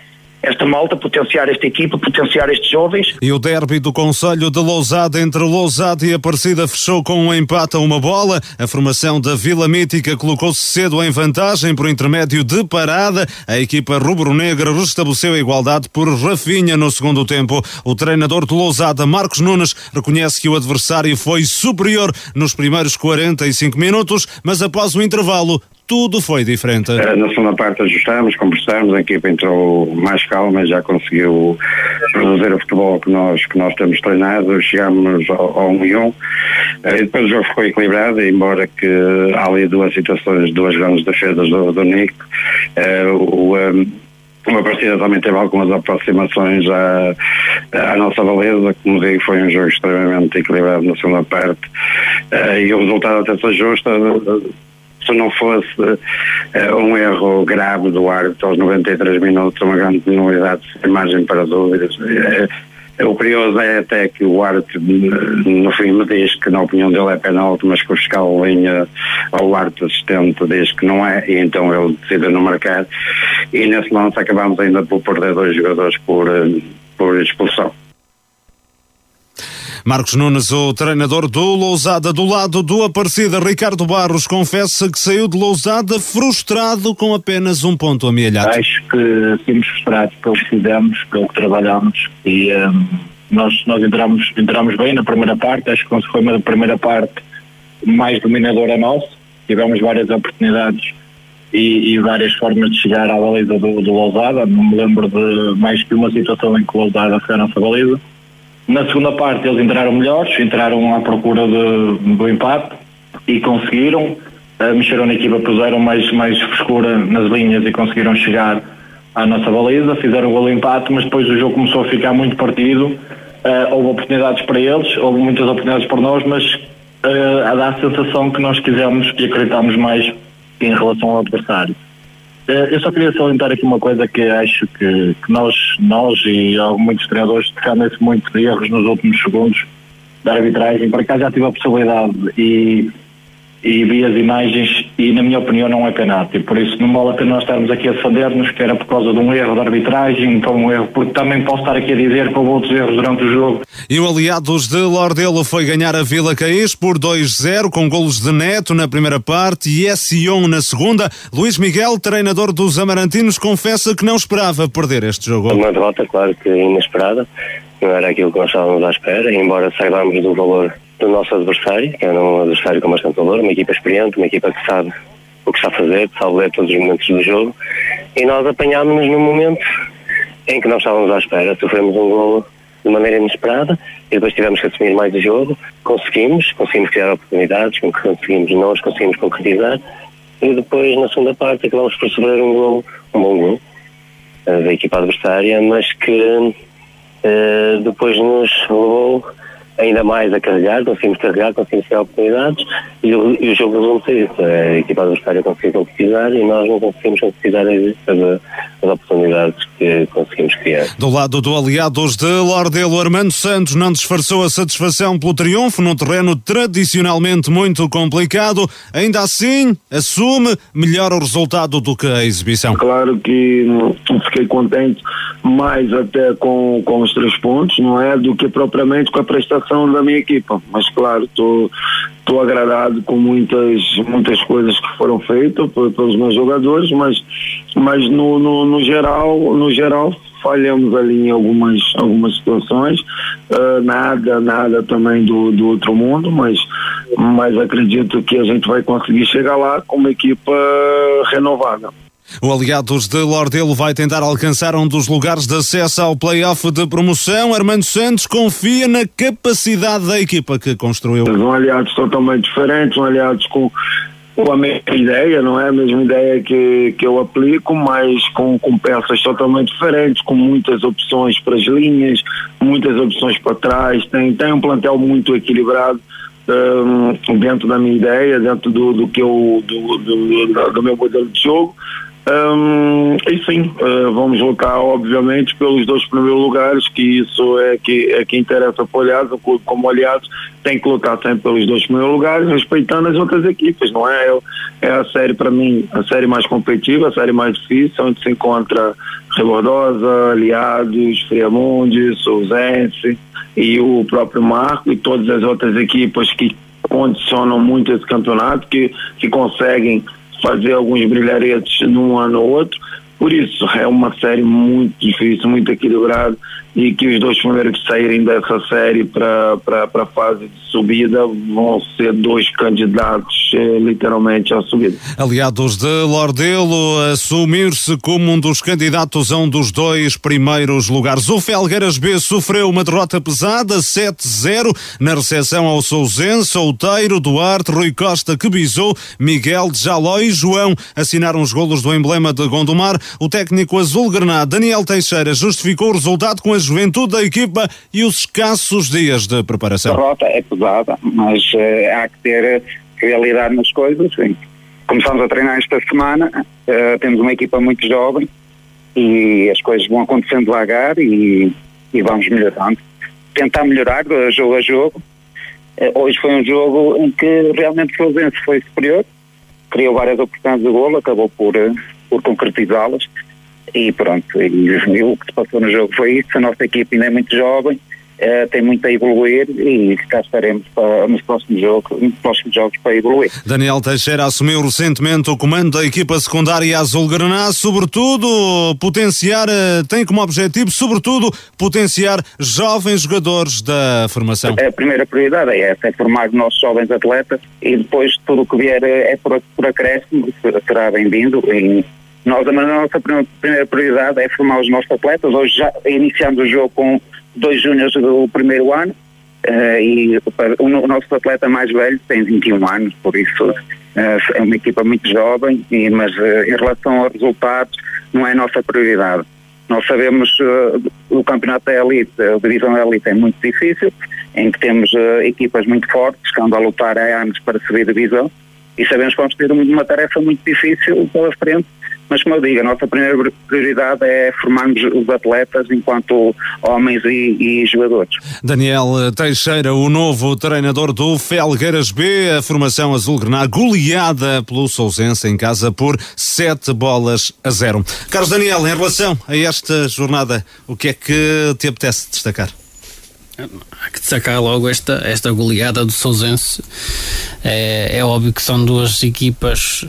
esta malta, potenciar esta equipa, potenciar estes jovens. E o derby do Conselho de Lousada entre Lousada e Aparecida fechou com um empate a uma bola. A formação da Vila Mítica colocou-se cedo em vantagem por intermédio de parada. A equipa rubro-negra restabeleceu a igualdade por Rafinha no segundo tempo. O treinador de Lousada, Marcos Nunes, reconhece que o adversário foi superior nos primeiros 45 minutos, mas após o intervalo tudo foi diferente. Eh, na segunda parte ajustamos, conversamos, a equipa entrou mais calma, já conseguiu produzir o futebol que nós, que nós temos treinado, chegámos ao, ao 1 e 1. Eh, depois o jogo ficou equilibrado, embora que há ali duas situações, duas grandes defesas do, do Nico. Uh, o, um, uma partida também teve algumas aproximações à, à nossa beleza, como digo, foi um jogo extremamente equilibrado na segunda parte e o resultado até se ajusta se não fosse uh, um erro grave do árbitro aos 93 minutos, uma grande penalidade sem margem para dúvidas. Uh, o curioso é até que o árbitro no fim me diz que na opinião dele é penalti, mas que o fiscal linha ao árbitro assistente diz que não é, e então ele decide não marcar. E nesse lance acabamos ainda por perder dois jogadores por, por expulsão. Marcos Nunes, o treinador do Lousada, do lado do Aparecida, Ricardo Barros, confessa que saiu de Lousada frustrado com apenas um ponto amealhado. Acho que temos frustrados pelo que fizemos, pelo que trabalhamos e um, nós, nós entramos, entramos bem na primeira parte, acho que foi uma primeira parte mais dominadora nossa, tivemos várias oportunidades e, e, várias formas de chegar à baliza do, do Lousada, não me lembro de mais que uma situação em que o Lousada foi a nossa baliza na segunda parte eles entraram melhores, entraram à procura de, do empate e conseguiram. Uh, mexeram na equipa, puseram mais, mais frescura nas linhas e conseguiram chegar à nossa baliza, fizeram o gol empate, mas depois o jogo começou a ficar muito partido. Uh, houve oportunidades para eles, houve muitas oportunidades para nós, mas uh, a dar a sensação que nós quisemos e acreditámos mais em relação ao adversário. Eh, eu só queria salientar aqui uma coisa que acho que, que nós, nós e muitos treinadores defendem-se muito de erros nos últimos segundos da arbitragem. Para cá já tive a possibilidade e e vi as imagens e na minha opinião não é penalti, por isso não vale a pena nós estarmos aqui a defender-nos que era por causa de um erro de arbitragem, então um erro, porque também posso estar aqui a dizer que houve outros erros durante o jogo. E o Aliados de Lordelo foi ganhar a Vila Caís por 2-0 com golos de Neto na primeira parte e Sion na segunda. Luís Miguel, treinador dos Amarantinos, confessa que não esperava perder este jogo. Uma derrota, claro que inesperada, não era aquilo que nós estávamos à espera, embora saibamos do valor do nosso adversário, que é um adversário com bastante valor, uma equipa experiente, uma equipa que sabe o que está a fazer, que sabe ler todos os momentos do jogo, e nós apanhámos-nos num momento em que não estávamos à espera, sofremos um gol de maneira inesperada e depois tivemos que assumir mais o jogo, conseguimos, conseguimos criar oportunidades, conseguimos nós, conseguimos concretizar. E depois na segunda parte acabamos por sofrer um gol, um bom gol uh, da equipa adversária, mas que uh, depois nos levou ainda mais a carregar, conseguimos carregar, conseguimos ter oportunidades e o, e o jogo resulta isso. A equipa adversária conseguiu concretizar e nós não conseguimos concretizar as, as oportunidades que conseguimos criar. Do lado do Aliados de Lordelo, Armando Santos não disfarçou a satisfação pelo triunfo num terreno tradicionalmente muito complicado. Ainda assim, assume melhor o resultado do que a exibição. Claro que fiquei contente mais até com, com os três pontos, não é? Do que propriamente com a prestação da minha equipa. Mas claro, estou estou agradado com muitas muitas coisas que foram feitas pelos meus jogadores, mas mas no, no, no geral no geral falhamos ali em algumas algumas situações uh, nada nada também do, do outro mundo mas mas acredito que a gente vai conseguir chegar lá com uma equipa renovada o Aliados de Lordelo vai tentar alcançar um dos lugares de acesso ao play-off de promoção. Armando Santos confia na capacidade da equipa que construiu. São aliados totalmente diferentes, são aliados com com a mesma ideia, não é a mesma ideia que, que eu aplico, mas com, com peças totalmente diferentes, com muitas opções para as linhas, muitas opções para trás, tem, tem um plantel muito equilibrado um, dentro da minha ideia, dentro do, do que eu, do, do, do meu modelo de jogo. Um, e sim, uh, vamos lutar, obviamente, pelos dois primeiros lugares, que isso é que, é que interessa para o Aliados, o clube como Aliados tem que lutar sempre pelos dois primeiros lugares, respeitando as outras equipes, não é? É a série, para mim, a série mais competitiva, a série mais difícil, onde se encontra Rebordosa, Aliados, Friamundi, Souzense e o próprio Marco e todas as outras equipes que condicionam muito esse campeonato, que, que conseguem fazer alguns brilharetes num ano ou outro. Por isso, é uma série muito difícil, muito equilibrada e que os dois primeiros que saírem dessa série para a fase de subida vão ser dois candidatos eh, literalmente à subida. Aliados de Lordelo assumir-se como um dos candidatos a um dos dois primeiros lugares. O Felgueiras B sofreu uma derrota pesada, 7-0, na recepção ao Souzense, Solteiro, Duarte, Rui Costa, que bisou, Miguel de Jaló e João assinaram os golos do emblema de Gondomar. O técnico azul granada Daniel Teixeira, justificou o resultado com a juventude da equipa e os escassos dias de preparação. A derrota é pesada, mas uh, há que ter realidade nas coisas. Sim. Começamos a treinar esta semana, uh, temos uma equipa muito jovem e as coisas vão acontecendo devagar e, e vamos melhorando. Tentar melhorar de jogo a jogo. Uh, hoje foi um jogo em que realmente o Fluminense foi superior, criou várias oportunidades de golo, acabou por, por concretizá-las e pronto, e, e, o que se passou no jogo foi isso, a nossa equipe ainda é muito jovem, Uh, tem muito a evoluir e cá estaremos para, nos, próximos jogos, nos próximos jogos para evoluir. Daniel Teixeira assumiu recentemente o comando da equipa secundária Azul Graná, sobretudo potenciar, eh, tem como objetivo, sobretudo, potenciar jovens jogadores da formação. A primeira prioridade é essa, é formar nossos jovens atletas e depois tudo o que vier é por, por acréscimo, será bem-vindo nós, a nossa primeira prioridade é formar os nossos atletas. Hoje já iniciamos o jogo com dois júniores do primeiro ano uh, e o, nosso atleta mais velho tem 21 anos, por isso uh, é uma equipa muito jovem, e, mas uh, em relação aos resultados não é a nossa prioridade. Nós sabemos uh, o campeonato da elite, a divisão da elite é muito difícil, em que temos equipas muito fortes que andam a lutar há anos para subir divisão e sabemos que vamos ter uma tarefa muito difícil pela frente mas como eu digo, a nossa primeira prioridade é formarmos os atletas enquanto homens e, e, jogadores. Daniel Teixeira, o novo treinador do Felgueiras B, a formação azul grená goleada pelo Sousense em casa por sete bolas a zero. Carlos Daniel, em relação a esta jornada, o que é que te apetece destacar? Há que destacar logo esta, esta goleada do Sousense. É, é óbvio que são duas equipas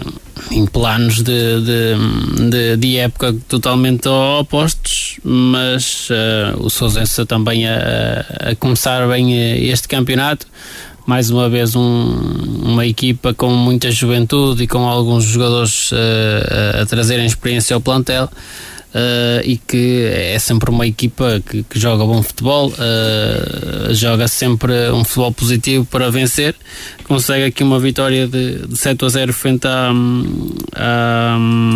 em planos de, de, de, de época totalmente opostos, mas uh, o Sousense também a, a, começar bem eh, este campeonato. Mais uma vez, um, uma equipa com muita juventude e com alguns jogadores uh, a trazerem experiência ao plantel uh, e que é sempre uma equipa que, que joga bom futebol, uh, joga sempre um futebol positivo para vencer, consegue aqui uma vitória de, de 7 a 0 frente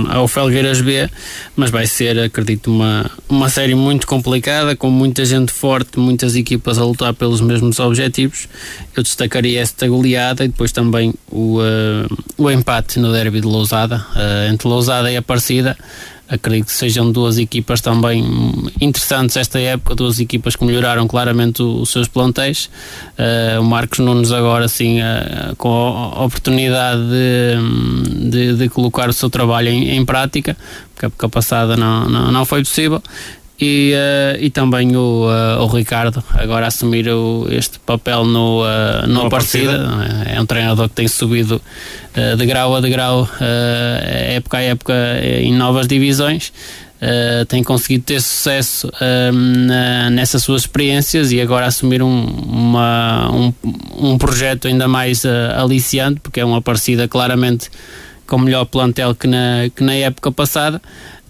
ao Felgueiras B, mas vai ser, acredito, uma, uma série muito complicada, com muita gente forte, muitas equipas a lutar pelos mesmos objetivos. Eu destacaria esta goleada e depois também o, uh, o empate no derby de Lousada, entre Lousada e Aparecida acredito que sejam duas equipas também interessantes esta época, duas equipas que melhoraram claramente os seus plantéis. Uh, o Marcos Nunes agora sim uh, com a oportunidade de, de, de, colocar o seu trabalho em, em prática, porque a época passada não, não, não foi possível e, uh, e também o, uh, o Ricardo agora assumir o, este papel no, uh, no Aparecida. É um treinador que tem subido de grau a degrau, época a época, em novas divisões. Uh, tem conseguido ter sucesso uh, na, nessas suas experiências e agora assumir um, uma, um, um projeto ainda mais uh, aliciante, porque é uma parecida claramente com melhor plantel que na, que na época passada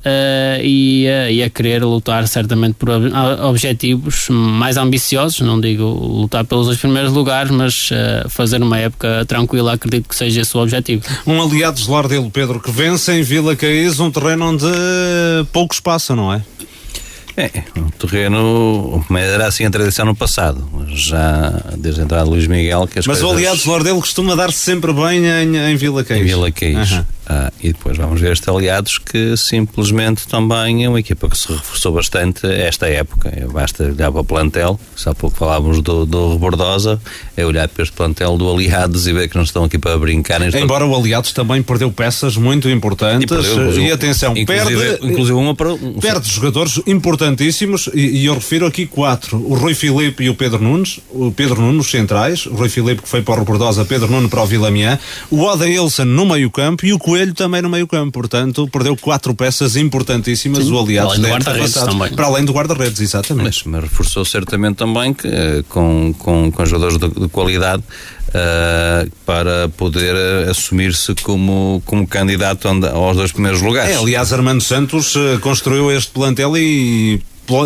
uh, e, uh, e, a querer lutar certamente por ob objetivos mais ambiciosos, não digo lutar pelos dois primeiros lugares, mas uh, fazer uma época tranquila, acredito que seja esse o objetivo. Um aliado de Lardelo, Pedro, que vence em Vila Caís, um terreno onde pouco espaço, não é? É, um terreno, era assim a tradição no passado, já desde a entrada de Luís Miguel. Que as Mas coisas... o aliado de Lardelo costuma dar-se sempre bem em, em Vila Caís. Em Vila Caís. Uhum. Ah, e depois vamos ver este Aliados que simplesmente também é uma equipa que se reforçou bastante esta época. Basta olhar para o plantel, se há pouco falávamos do, do Rebordosa, é olhar para este plantel do Aliados e ver que não estão aqui para brincar. Embora o Aliados também perdeu peças muito importantes e, perdeu, e atenção, inclusive, perde, inclusive uma para, perde jogadores importantíssimos e, e, eu refiro aqui quatro: o Rui Filipe e o Pedro Nunes, o Pedro Nunes centrais, o Rui Filipe que foi para o Rebordosa, Pedro Nunes para o Vilamiã, o Oda Ilson no meio-campo e o Coelho Coelho também no meio campo, portanto perdeu quatro peças importantíssimas, Sim, o aliado para além do guarda-redes também. Para além do guarda-redes, exatamente. Mas, mas, reforçou certamente também que eh, com, com, com jogadores de, de qualidade Uh, para poder uh, assumir-se como, como candidato aos dois primeiros lugares. É, aliás, Armando Santos construiu este plantel e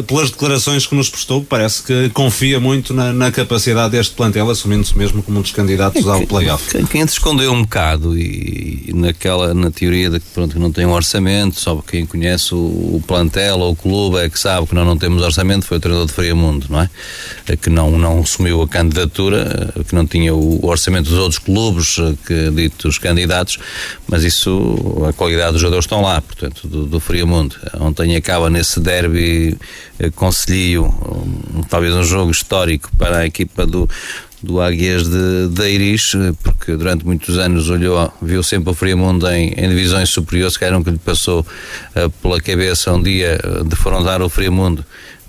pelas declarações que nos prestou, parece que confia muito na, na capacidade deste plantel, assumindo-se mesmo como um dos candidatos ao playoff. Quem, quem escondeu um bocado e, e, naquela, na teoria de que pronto, não tem um orçamento, só quem conhece o, o, plantel ou o clube é que sabe que nós não temos orçamento, foi o treinador de Friamundo, não é? é? Que não, não assumiu a candidatura, que não tinha o orçamento dos outros clubes, que ditos candidatos, mas isso, a qualidade dos jogadores estão lá, portanto, do, do Friamundo. Ontem acaba nesse derby eh, Conselhio, um, talvez um jogo histórico para a equipa do, do Águias de, de Iris, eh, porque durante muitos anos olhou, viu sempre o Friamundo em, em divisões superiores, que era um que lhe passou uh, pela cabeça. Um dia uh, defrontar o Friamundo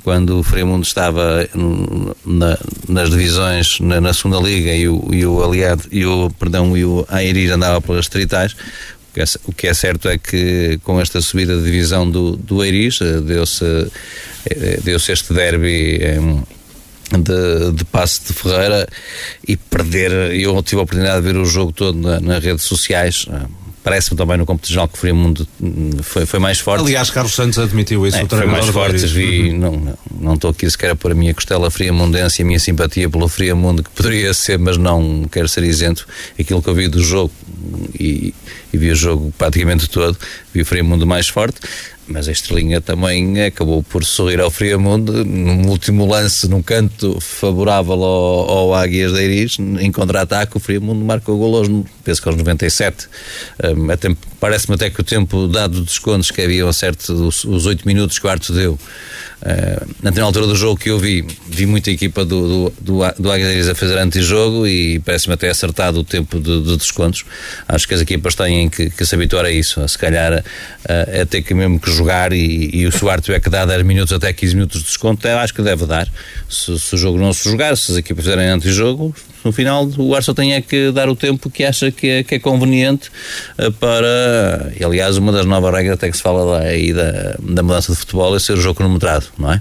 quando o Friamundo estava na, nas divisões na, na, segunda liga e o, e o aliado e o perdão e o Airis andava pelas tritais o que é certo é que com esta subida de divisão do, do Eiris deu-se eh, deu-se este derby de, de passe de Ferreira e perder, eu tive a oportunidade de ver o jogo todo na, nas redes sociais parece-me também no competição que o Friamundo hum, foi, foi mais forte. Aliás, Carlos Santos admitiu isso. É, foi mais forte, uhum. não, não estou aqui sequer a pôr a minha costela friamundense e a minha simpatia pelo Friamundo, que poderia ser, mas não quero ser isento. Aquilo que eu vi do jogo e, e vi o jogo praticamente todo, vi o Friamundo mais forte mas a Estrelinha também acabou por sorrir ao Friamundo num último lance num canto favorável ao, ao Águias de Iris em contra-ataque o Friamundo marcou o gol aos, penso que aos 97 um, parece-me até que o tempo dado de descontos que havia certo os, os 8 minutos que o Arto deu Uh, na altura do jogo que eu vi, vi muita equipa do, do, do, do a fazer antijogo e parece-me até acertado o tempo de, de, descontos. Acho que as equipas têm que, que se habituar a isso, se calhar uh, a ter que mesmo que jogar e, e o Suar tiver que dar 10 minutos até 15 minutos de desconto, eu acho que deve dar. Se, se o jogo não se jogar, se as equipas fizerem antijogo, no final o Arsenal tem é que dar o tempo que acha que é, que é conveniente uh, para. E, aliás, uma das novas regras até que se fala aí da, da mudança de futebol é ser o jogo cronometrado, não é?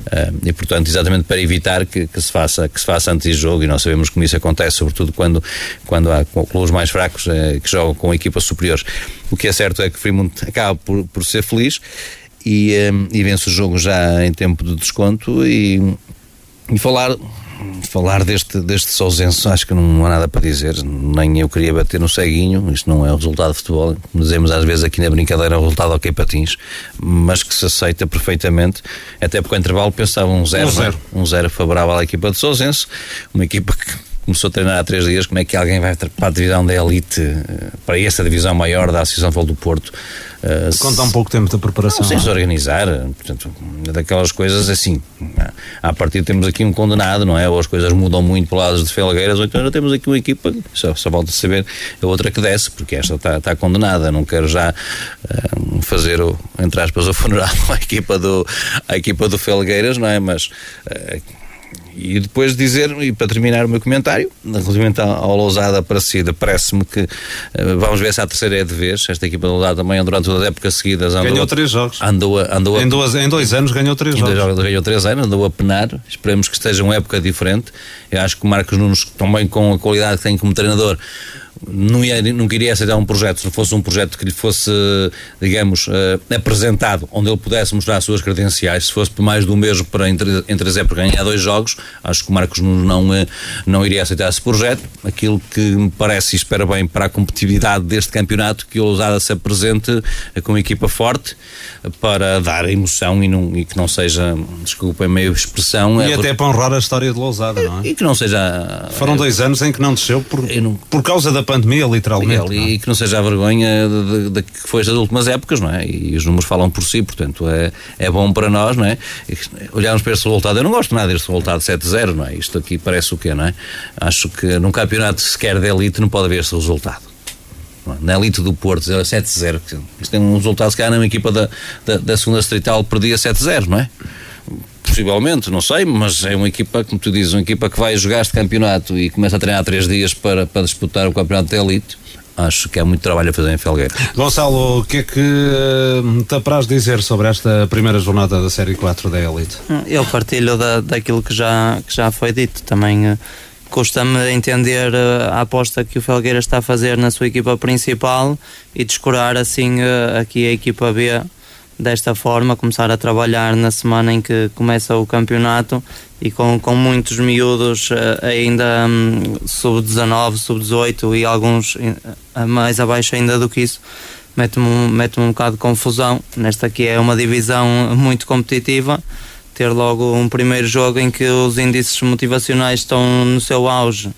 Uh, e portanto, exatamente para evitar que, que, se faça que se faça antes de jogo, e nós sabemos como isso acontece, sobretudo quando, quando há clubes mais fracos uh, que jogam com equipas superiores. O que é certo é que o Fremont acaba por, por ser feliz e, e vence o jogo já em tempo de desconto e, e falar falar deste, deste Sousenso, acho que não há nada para dizer. Nem eu queria bater no ceguinho. Isto não é o resultado de futebol. Como dizemos às vezes aqui na brincadeira, é o resultado ok patins, mas que se aceita perfeitamente. Até porque o intervalo pensava um zero, um zero, um zero favorável à equipa de Sousenso, uma equipa que começou a treinar há três dias, como é que alguém vai para a divisão da elite, eh, para essa divisão maior da Associação Futebol do Porto? Uh, Conta um pouco tempo de preparação. Não, sem se organizar, portanto, daquelas coisas assim. À partida temos aqui um condenado, não é? Ou as coisas mudam muito para lados de Felgueiras, ou então já temos aqui uma equipa, só, só falta saber a outra que desce, porque esta está, está condenada. Não quero já uh, fazer, o, entre aspas, o funeral à equipa do, à equipa do Felgueiras, não é? Mas. Uh, e depois dizer, e para terminar o meu comentário, relativamente ao Lousada para Cida, parece-me que uh, vamos ver se a terceira é de vez. Esta equipa do Lousada também, durante toda a época seguida, andou, ganhou três jogos. Andou, andou em, dois, em dois anos ganhou três jogos. jogos. Ganhou três anos, andou a penar. Esperemos que esteja uma época diferente. Eu acho que o Marcos Nunes, também com a qualidade que tem como treinador, não ia, nunca iria aceitar um projeto se não fosse um projeto que lhe fosse, digamos, uh, apresentado, onde ele pudesse mostrar as suas credenciais. Se fosse por mais do mesmo para entre, entre as épocas ganhar dois jogos, acho que o Marcos Nunes não, uh, não iria aceitar esse projeto. Aquilo que me parece e espera bem para a competitividade deste campeonato, que o Lousada se apresente uh, com uma equipa forte para dar emoção e, não, e que não seja, desculpem meio expressão. E é até por... para honrar a história de Lousada, não é? E que não seja. Foram dois anos em que não desceu por, não... por causa da pandemia, literalmente. E, e que não seja a vergonha de, que foi estas últimas épocas, não é? E os números falam por si, portanto é, é bom para nós, não é? Olharmos para este resultado, eu não gosto nada deste resultado 7-0, não é? Isto aqui parece o quê, não é? Acho que num campeonato sequer de elite não pode haver este resultado na elite do Porto, 7-0. Isto tem um resultado, se calhar, numa equipa da, da, da segunda Estrital perdia 7-0, não é? Possivelmente, não sei, mas é uma equipa, como tu dizes, uma equipa que vai jogar este campeonato e começa a treinar três dias para, para disputar o campeonato da elite. Acho que há muito trabalho a fazer em Felgueira. Gonçalo, o que é que uh, te apraz dizer sobre esta primeira jornada da Série 4 da Elite? Eu partilho da, daquilo que já, que já foi dito. Também uh, custa-me entender uh, a aposta que o Felgueira está a fazer na sua equipa principal e descurar assim uh, aqui a equipa B desta forma, começar a trabalhar na semana em que começa o campeonato e com, com muitos miúdos uh, ainda um, sub-19, sub-18 e alguns uh, mais abaixo ainda do que isso, mete-me mete um bocado de confusão. Nesta aqui é uma divisão muito competitiva, ter logo um primeiro jogo em que os índices motivacionais estão no seu auge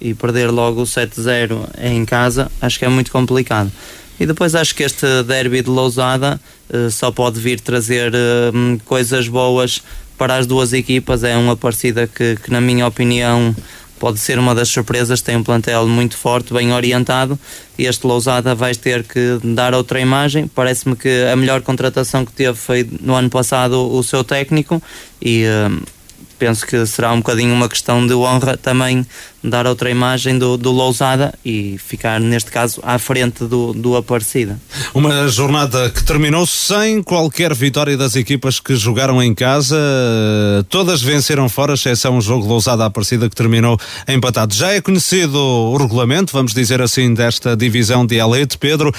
e perder logo o 7-0 em casa, acho que é muito complicado. E depois acho que este derby de Lousada uh, só pode vir trazer uh, coisas boas para as duas equipas. É uma partida que, que, na minha opinião, pode ser uma das surpresas. Tem um plantel muito forte, bem orientado. E este Lousada vai ter que dar outra imagem. Parece-me que a melhor contratação que teve foi no ano passado o seu técnico. E. Uh, penso que será um bocadinho uma questão de honra também dar outra imagem do, do Lousada e ficar, neste caso, à frente do, do Aparecida. Uma jornada que terminou sem qualquer vitória das equipas que jogaram em casa. Todas venceram fora, exceção o jogo Lousada Aparecida que terminou empatado. Já é conhecido o regulamento, vamos dizer assim, desta divisão de elite. Pedro,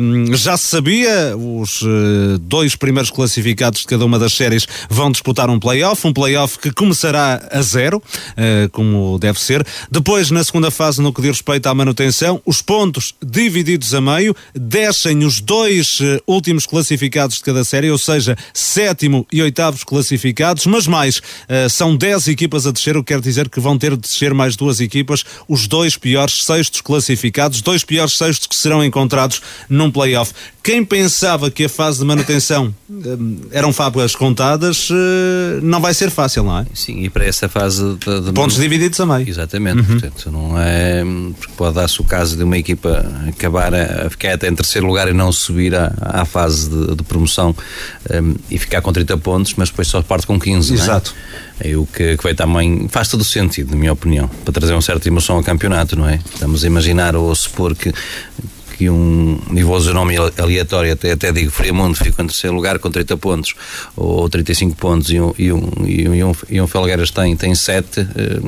um, já se sabia, os uh, dois primeiros classificados de cada uma das séries vão disputar um play-off, um play-off que começará a zero, uh, como deve ser. Depois, na segunda fase, no que diz respeito à manutenção, os pontos divididos a meio, descem os dois uh, últimos classificados de cada série, ou seja, sétimo e oitavos classificados, mas mais, uh, são dez equipas a descer, o que quer dizer que vão ter de descer mais duas equipas, os dois piores sextos classificados, dois piores sextos que serão encontrados num play-off. Quem pensava que a fase de manutenção uh, eram fábulas contadas, não vai ser fácil, não é? Sim, e para essa fase de, de pontos divididos também. Exatamente, uhum. portanto, não é. Porque pode dar-se o caso de uma equipa acabar a, ficar até em terceiro lugar e não subir à, à fase de, de promoção um, e ficar com 30 pontos, mas depois só parte com 15. Exato. É? o que, que vai também. faz todo o sentido, na minha opinião, para trazer uma certa emoção ao campeonato, não é? Estamos a imaginar ou supor que que um, e vou usar nome aleatório, até, até digo Friamundo, fica em terceiro lugar com 30 pontos, ou 35 pontos, e um, e um, e um, e um Felgueiras tem, tem 7, eh,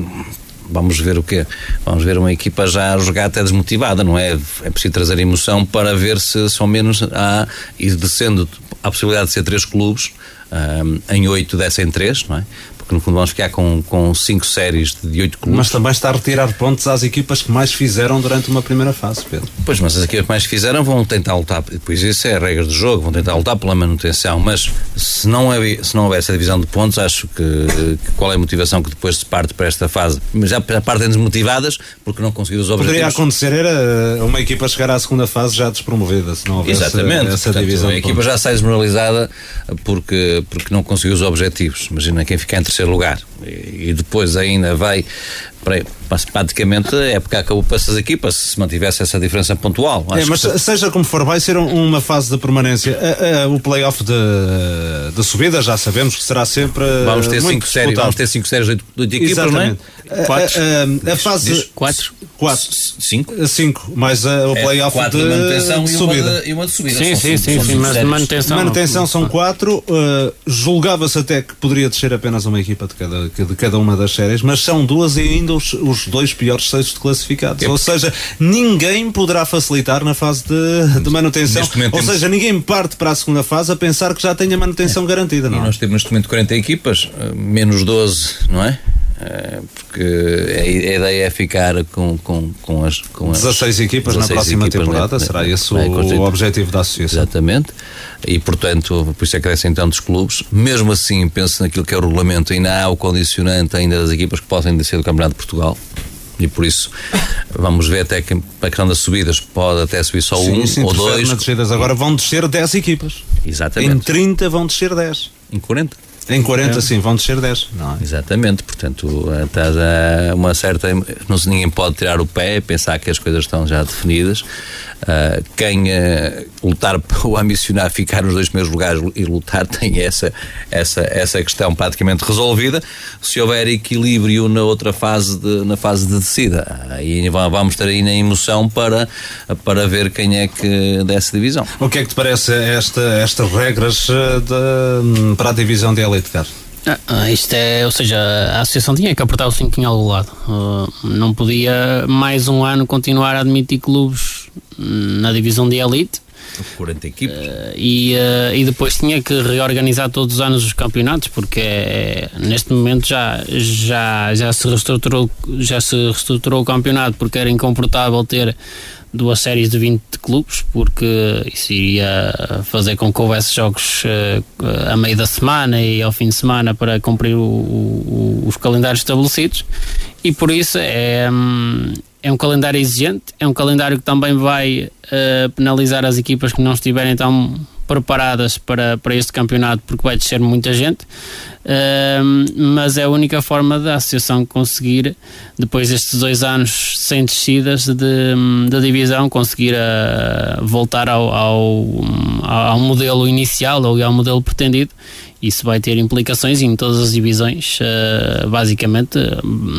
vamos ver o quê? Vamos ver uma equipa já a jogar até desmotivada, não é? É preciso trazer emoção para ver se são menos há, e descendo a possibilidade de ser três clubes, um, eh, em oito descem três, não é? Porque no fundo vamos ficar com, com cinco séries de oito clubes. Mas também está a retirar pontos às equipas que mais fizeram durante uma primeira fase, Pedro. Pois, mas as equipas que mais fizeram vão tentar lutar, pois isso é a regra do jogo, vão tentar lutar pela manutenção, mas se não, é, se não houver essa divisão de pontos, acho que, que qual é a motivação que depois se parte para esta fase? Mas já partem desmotivadas porque não conseguiram os objetivos. Poderia acontecer era uma equipa chegar à segunda fase já despromovida, se não houvesse Exatamente. essa Portanto, divisão. A equipa já sai desmoralizada porque, porque não conseguiu os objetivos. Imagina quem fica em terceiro lugar e depois ainda vai praticamente a época acabou para essas equipas se mantivesse essa diferença pontual. É, mas que... seja como for, vai ser uma fase de permanência. o playoff de, de subida já sabemos que será sempre. Vamos ter cinco séries, vamos ter cinco séries de, de equipas, não é? Quatro. A, a, a fase. Quatro. Quatro. Cinco. Cinco. Mais a, o É, playoff de, de manutenção de e uma subida. de- e uma de subida. Sim, São sim, sim, são sim, mas de manutenção. Manutenção são quatro. uh, Julgava-se até que poderia descer apenas uma equipa de cada, de cada uma das séries, mas são duas e ainda os, os dois piores sextos classificados. Ou seja, ninguém poderá facilitar na fase de, de manutenção. Neste momento Ou temos- seja, ninguém parte para a segunda fase a pensar que já tem a manutenção garantida, E não é? nós temos neste momento 40 equipas, eh, menos 12, não é? Eh, Porque a, ideia é ficar com, com, com as. Com as 16 equipas na 16 próxima equipas, temporada, né? será esse Vai o, o objetivo da associação. Exatamente. E, portanto, por isso é que crescem tantos clubes. Mesmo assim, penso naquilo que é o regulamento, ainda há o condicionante ainda das equipas que possam descer do Campeonato de Portugal. E por isso, vamos ver até que a questão das subidas pode até subir só Sim, um sim, ou dois. descidas. Agora vão descer 10 equipas. Exatamente. Em 30 vão descer 10. Em 40? Em 40, É. sim, vão descer 10. Não é? Exatamente, portanto, estás a uma certa. Não se ninguém pode tirar o pé, pensar que as coisas estão já definidas. Ah, quem ah, lutar ou ambicionar ficar nos dois primeiros lugares e lutar tem essa, essa, essa questão praticamente resolvida. Se houver equilíbrio na outra fase, de, na fase de descida, aí va- vamos ter aí na emoção para, para ver quem é que dessa divisão. O que é que te parece esta, estas regras eh, de- para a divisão de Ah, ah, isto é, ou seja, a associação tinha que apertar o cinquinho ao lado. Ah, não podia mais um ano continuar a admitir clubes na divisão de elite 40 equipes. e, ah, e depois tinha que reorganizar todos os anos os campeonatos porque é, neste momento já, já, já, se reestruturou, já se reestruturou o campeonato porque era incomportável ter duas séries de 20 clubes porque isso iria fazer com que houvesse jogos eh, a meio da semana e ao fim de semana para cumprir o- o- os calendários estabelecidos. E por isso é, hum, é um calendário exigente, é um calendário que também vai eh, penalizar as equipas que não estiverem tão preparadas para, para este campeonato porque vai descer muita gente Ahm, mas é a única forma da associação conseguir depois destes dois anos sem descidas de, da divisão conseguir ah, voltar ao, ao, ao modelo inicial ou ao modelo pretendido isso vai ter implicações em todas as divisões ah, basicamente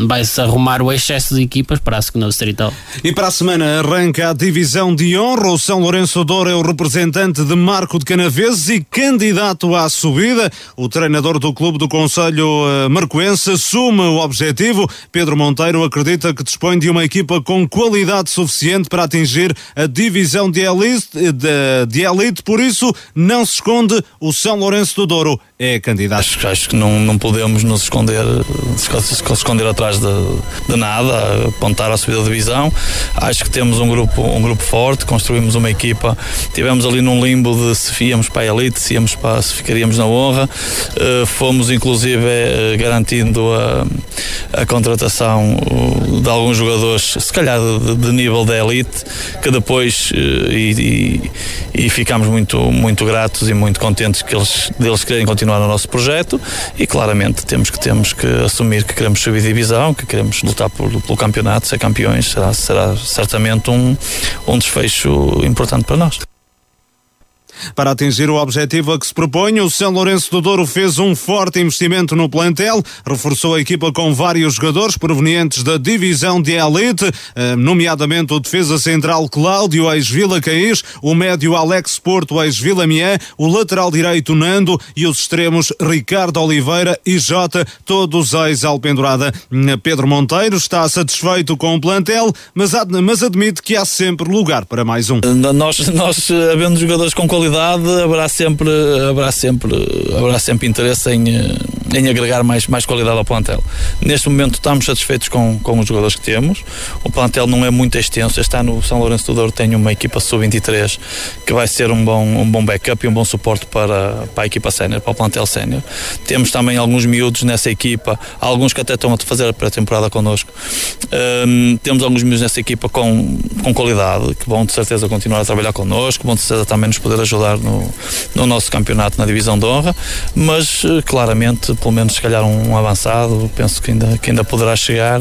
vai-se arrumar o excesso de equipas para a segunda distrital E para a semana arranca a divisão de honra. O São Lourenço Douro é o representante de Marco de Canaveses e candidato à subida. O treinador do clube do Conselho eh, Marcoense assume o objetivo. Pedro Monteiro acredita que dispõe de uma equipa com qualidade suficiente para atingir a divisão de elite, de, de elite. por isso não se esconde o São Lourenço do Douro. É candidato. Acho, acho que não, não podemos nos esconder, se esconder atrás de, de nada, apontar à subida da divisão. Acho que temos um grupo, um grupo forte, construímos uma equipa, tivemos ali num limbo de se íamos para a elite, se, íamos para, se ficaríamos na honra. Uh, fomos inclusive uh, garantindo a, a contratação uh, de alguns jogadores, se calhar de, de nível da elite, que depois e, e, e ficámos muito, muito gratos e muito contentes que eles, deles querem continuar no nosso projeto e claramente temos que, temos que assumir que queremos subir divisão, que queremos lutar por, pelo campeonato, ser campeões, será, será certamente um, um desfecho importante para nós. Para atingir o objetivo a que se propõe, o São Lourenço do Douro fez um forte investimento no plantel, reforçou a equipa com vários jogadores provenientes da divisão de elite, eh, nomeadamente o defesa central Cláudio, ex-Vila Caís, o médio Alex Porto, ex-Vila Mié, o lateral direito Nando e os extremos Ricardo Oliveira e Jota, todos ex-Alpendurada. Pedro Monteiro está satisfeito com o plantel, mas, mas admite que há sempre lugar para mais um. Nós, nós havendo jogadores com qualidade, haverá sempre, haverá sempre, haverá sempre interesse em, eh, em agregar mais, mais qualidade ao plantel. Neste momento estamos satisfeitos com, com os jogadores que temos. O plantel não é muito extenso. Este ano o São Lourenço do Douro tem uma equipa sub-23 que vai ser um bom, um bom backup e um bom suporte para, para a equipa sénior, para o plantel sénior. Temos também alguns miúdos nessa equipa, alguns que até estão a fazer a pré-temporada connosco. Hum, temos alguns miúdos nessa equipa com, com qualidade, que vão de certeza continuar a trabalhar connosco, vão de certeza também nos poder ajudar no, no nosso campeonato na divisão de honra, mas eh, claramente, pelo menos se calhar um avançado, penso que ainda, que ainda poderá chegar,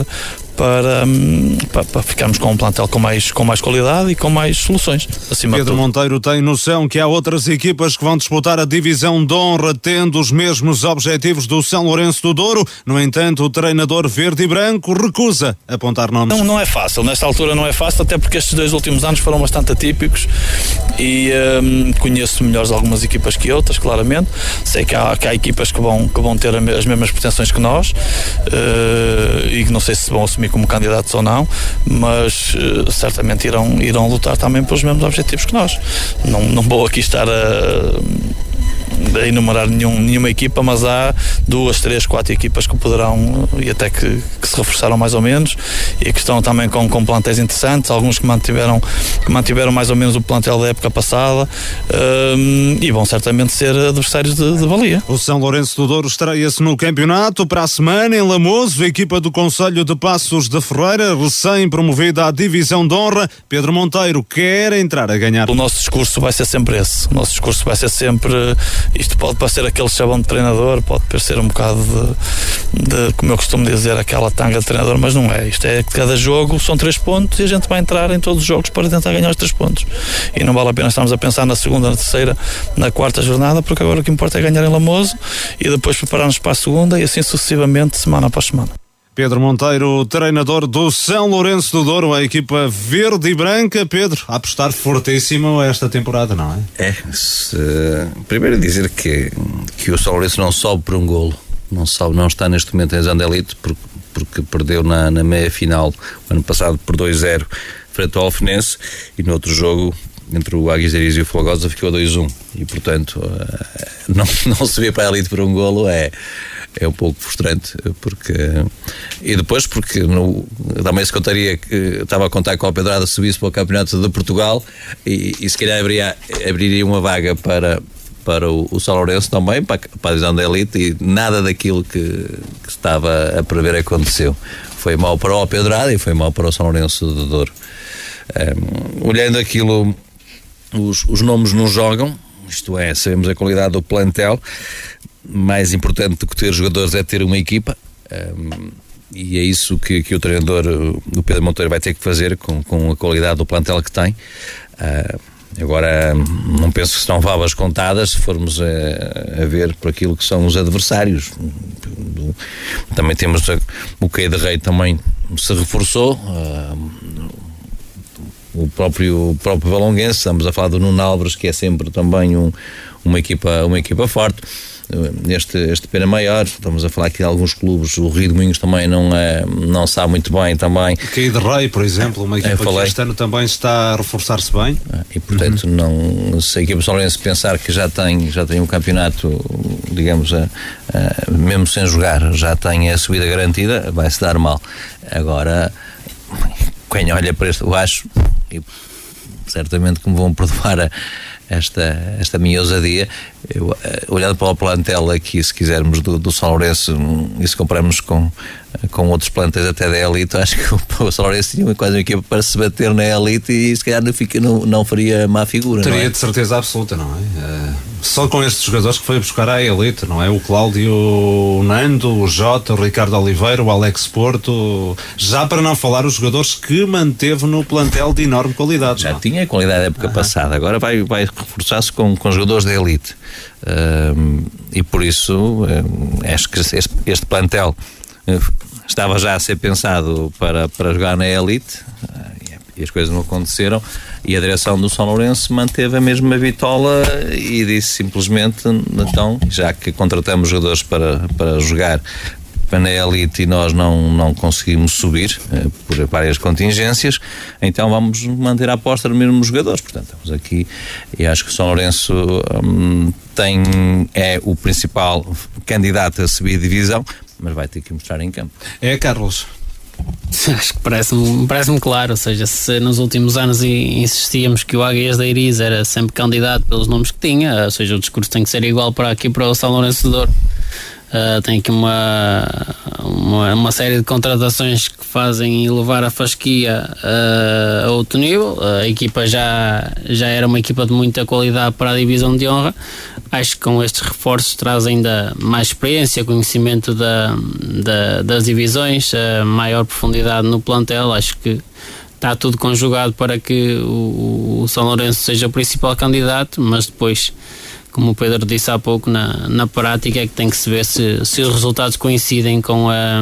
para, hum, para, para, ficarmos com um plantel com mais, com mais qualidade e com mais soluções. Acima Pedro Monteiro tem noção que há outras equipas que vão disputar a divisão de honra tendo os mesmos objetivos do São Lourenço do Douro. No entanto, o treinador verde e branco recusa apontar nomes. Não, não é fácil, nesta altura não é fácil, até porque estes dois últimos anos foram bastante atípicos e hum, conheço melhores algumas equipas que outras, claramente. Sei que há, que há equipas que vão, que vão ter as mesmas pretensões que nós uh, e que não sei se vão assumir como candidatos ou não, mas uh, certamente irão, irão lutar também pelos mesmos objetivos que nós. Não, não vou aqui estar a enumerar nenhum, nenhuma equipa, mas há duas, três, quatro equipas que poderão e até que, que se reforçaram mais ou menos e que estão também com, com plantéis interessantes, alguns que mantiveram, que mantiveram mais ou menos o plantel da época passada um, e vão certamente ser adversários de, de valia. O São Lourenço do Douro estreia-se no campeonato para a semana em Lamoso, a equipa do Conselho de Passos de Ferreira, recém-promovida à divisão de honra. Pedro Monteiro quer entrar a ganhar. O nosso discurso vai ser sempre esse. O nosso discurso vai ser sempre isto pode parecer aquele chavão de treinador, pode parecer um bocado de, de, como eu costumo dizer, aquela tanga de treinador, mas não é. Isto é que cada jogo são três pontos e a gente vai entrar em todos os jogos para tentar ganhar os três pontos. E não vale a pena estarmos a pensar na segunda, na terceira, na quarta jornada, porque agora o que importa é ganhar em Lamoso e depois preparar-nos para a segunda e assim sucessivamente, semana após semana. Pedro Monteiro, treinador do São Lourenço do Douro, a equipa verde e branca. Pedro, a apostar fortíssimo esta temporada, não é? É, se, primeiro dizer que, que o São Lourenço não sobe por um golo, não, sobe, não está neste momento em Zandelite, porque, porque perdeu na, na meia final o ano passado por 2-0 frente ao Alfenense e no outro jogo entre o Águias e o Fogosa ficou 2-1 e portanto eh, não, não subir para a elite por um golo é é um pouco frustrante, porque. E depois, porque no, também se contaria que estava a contar com a Pedrada subisse para o Campeonato de Portugal e, e se calhar abriria, abriria uma vaga para, para o, o São Lourenço também, para, para a divisão da elite, e nada daquilo que, que estava a prever aconteceu. Foi mal para o Pedrada e foi mal para o São Lourenço de Douro. Um, olhando aquilo, os, os nomes não jogam, isto é, sabemos a qualidade do plantel, mais importante do que ter jogadores é ter uma equipa. Um, e é isso que, que o treinador, o Pedro Monteiro, vai ter que fazer com, com a qualidade do plantel que tem. Uh, agora, não penso que serão valas contadas se formos a, a, ver por aquilo que são os adversários. Também temos a, o Kei de Rei também se reforçou. Uh, o próprio, próprio Valonguense, estamos a falar do Nuno Álvares, que é sempre também um, uma, equipa, uma equipa forte neste este pena maior. Estamos a falar aqui de alguns clubes, o Rio de Moinhos também não, é, não sabe muito bem também. O Caí de Rei, por exemplo, uma equipa que este ano também está a reforçar-se bem. Ah, e portanto, uhum. não, se a equipa solense pensar que já tem, já tem um campeonato, digamos, a, a, mesmo sem jogar, já tem a subida garantida, vai-se dar mal. Agora, quem olha para este, eu acho, e certamente que me vão perdoar a esta, esta minha ousadia. Eu, eh, olhando para o plantel aqui, se quisermos, do, do São Lourenço, e se compararmos com, com outros plantéis até da elite, acho que o Lourenço tinha quase uma equipa para se bater na elite e se calhar não, fica, não, não faria má figura. Teria é? de certeza absoluta, não é? Uh, só com estes jogadores que foi buscar à elite, não é? O Cláudio o Nando, o Jota, o Ricardo Oliveira, o Alex Porto, já para não falar os jogadores que manteve no plantel de enorme qualidade. Já não? tinha qualidade da época passada, agora vai, vai reforçar-se com, com jogadores da elite. Uh, e por isso, uh, acho que este, este plantel estava já a ser pensado para, para jogar na elite e as coisas não aconteceram e a direção do São Lourenço manteve a mesma vitola e disse simplesmente então, já que contratamos jogadores para, para jogar na elite e nós não, não conseguimos subir eh, por várias contingências, então vamos manter a aposta nos mesmos jogadores. Portanto, estamos aqui e acho que o São Lourenço hum, tem, é o principal candidato a subir divisão, mas vai ter que mostrar em campo. É, Carlos. Acho que parece-me parece claro, ou seja, se nos últimos anos insistíamos que o Águias da Iris era sempre candidato pelos nomes que tinha, ou seja, o discurso tem que ser igual para aqui para o São Lourenço de Douro. Uh, tem aqui uma, uma, uma, série de contratações que fazem elevar a fasquia uh, a outro nível. A equipa já, já era uma equipa de muita qualidade para a divisão de honra. Acho que com estes reforços traz ainda mais experiência, conhecimento da, da das divisões, uh, maior profundidade no plantel. Acho que está tudo conjugado para que o, o São Lourenço seja o principal candidato, mas depois como o Pedro disse há pouco, na, na prática é que tem que se ver se, se os resultados coincidem com, a,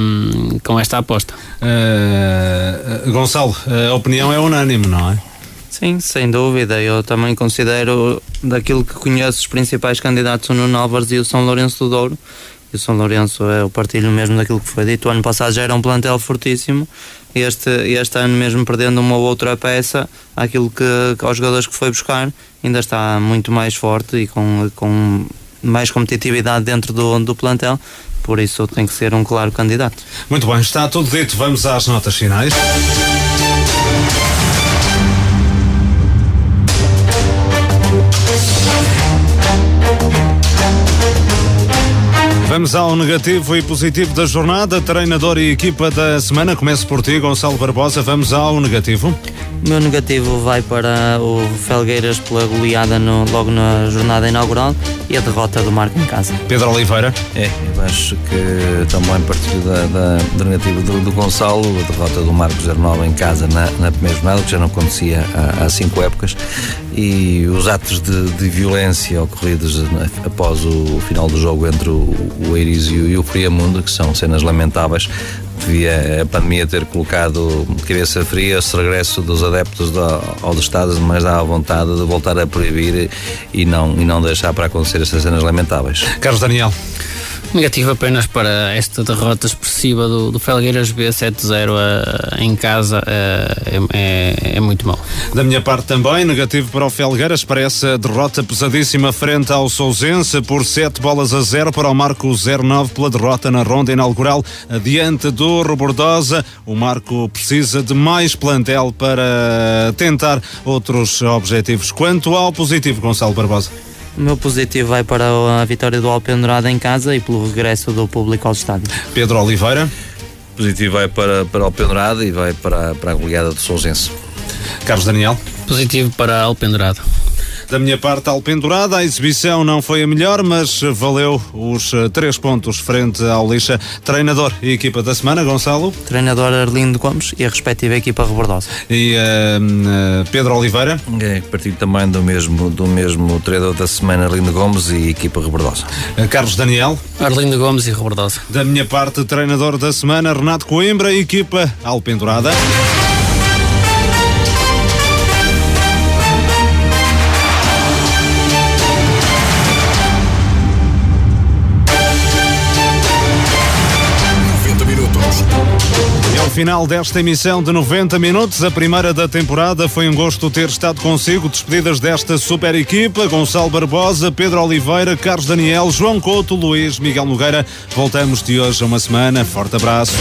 com esta aposta. Uh, Gonçalo, a opinião é unânime, não é? Sim, sem dúvida. Eu também considero, daquilo que conheço, os principais candidatos o Nuno Álvares e o São Lourenço do Douro. E o São Lourenço é o partilho mesmo daquilo que foi dito. O ano passado já era um plantel fortíssimo este, este ano mesmo perdendo uma ou outra peça, aquilo que aos jogadores que foi buscar ainda está muito mais forte e com, com mais competitividade dentro do, do plantel, por isso tem que ser um claro candidato. Muito bem, está tudo dito, vamos às notas finais. Vamos ao negativo e positivo da jornada. Treinador e equipa da semana. Começo por ti, Gonçalo Barbosa. Vamos ao negativo. O meu negativo vai para o Felgueiras pela goleada no, logo na jornada inaugural e a derrota do Marco em casa. Pedro Oliveira. É, eu acho que também partilho da, da, do negativo do, do, Gonçalo, a derrota do Marco 09 em casa na, na primeira jornada, que já não acontecia há, há cinco épocas, e os atos de, de violência ocorridos após o final do jogo entre o, o E o, e o Friamundo, que são cenas lamentáveis, devia a pandemia ter colocado cabeça fria esse regresso dos adeptos do, ao Estado, mas dá a vontade de voltar a proibir e não, e não deixar para acontecer essas cenas lamentáveis. Carlos Daniel. Negativo apenas para esta derrota expressiva do, do Felgueiras B 7-0 uh, em casa uh, é, é, muito mal. Da minha parte também, negativo para o Felgueiras para essa derrota pesadíssima frente ao Sousense por 7 bolas a 0 para o Marco 0-9 pela derrota na ronda inaugural adiante do Robordosa. O Marco precisa de mais plantel para tentar outros objetivos. Quanto ao positivo, Gonçalo Barbosa. O meu positivo vai para a vitória do Alpendurada em casa e pelo regresso do público ao estádio. Pedro Oliveira. Positivo vai para, para Alpendurada e vai para, para a goleada do Sousense. Carlos Daniel. Positivo para Alpendurada. Da minha parte, alpendurada, a exibição não foi a melhor, mas valeu os eh, três pontos frente ao Lixa. Treinador e equipa da semana, Gonçalo? Treinador Arlindo Gomes e a respectiva equipa rebordosa. E uh, Pedro Oliveira? É, partido também do mesmo, do mesmo treinador da semana, Arlindo Gomes e equipa rebordosa. Carlos Daniel? Arlindo Gomes e rebordosa. Da minha parte, treinador da semana, Renato Coimbra, equipa alpendurada. Final desta emissão de 90 minutos, a primeira da temporada. Foi um gosto ter estado consigo. Despedidas desta super equipa: Gonçalo Barbosa, Pedro Oliveira, Carlos Daniel, João Couto, Luís, Miguel Nogueira. Voltamos de hoje a uma semana. Forte abraço.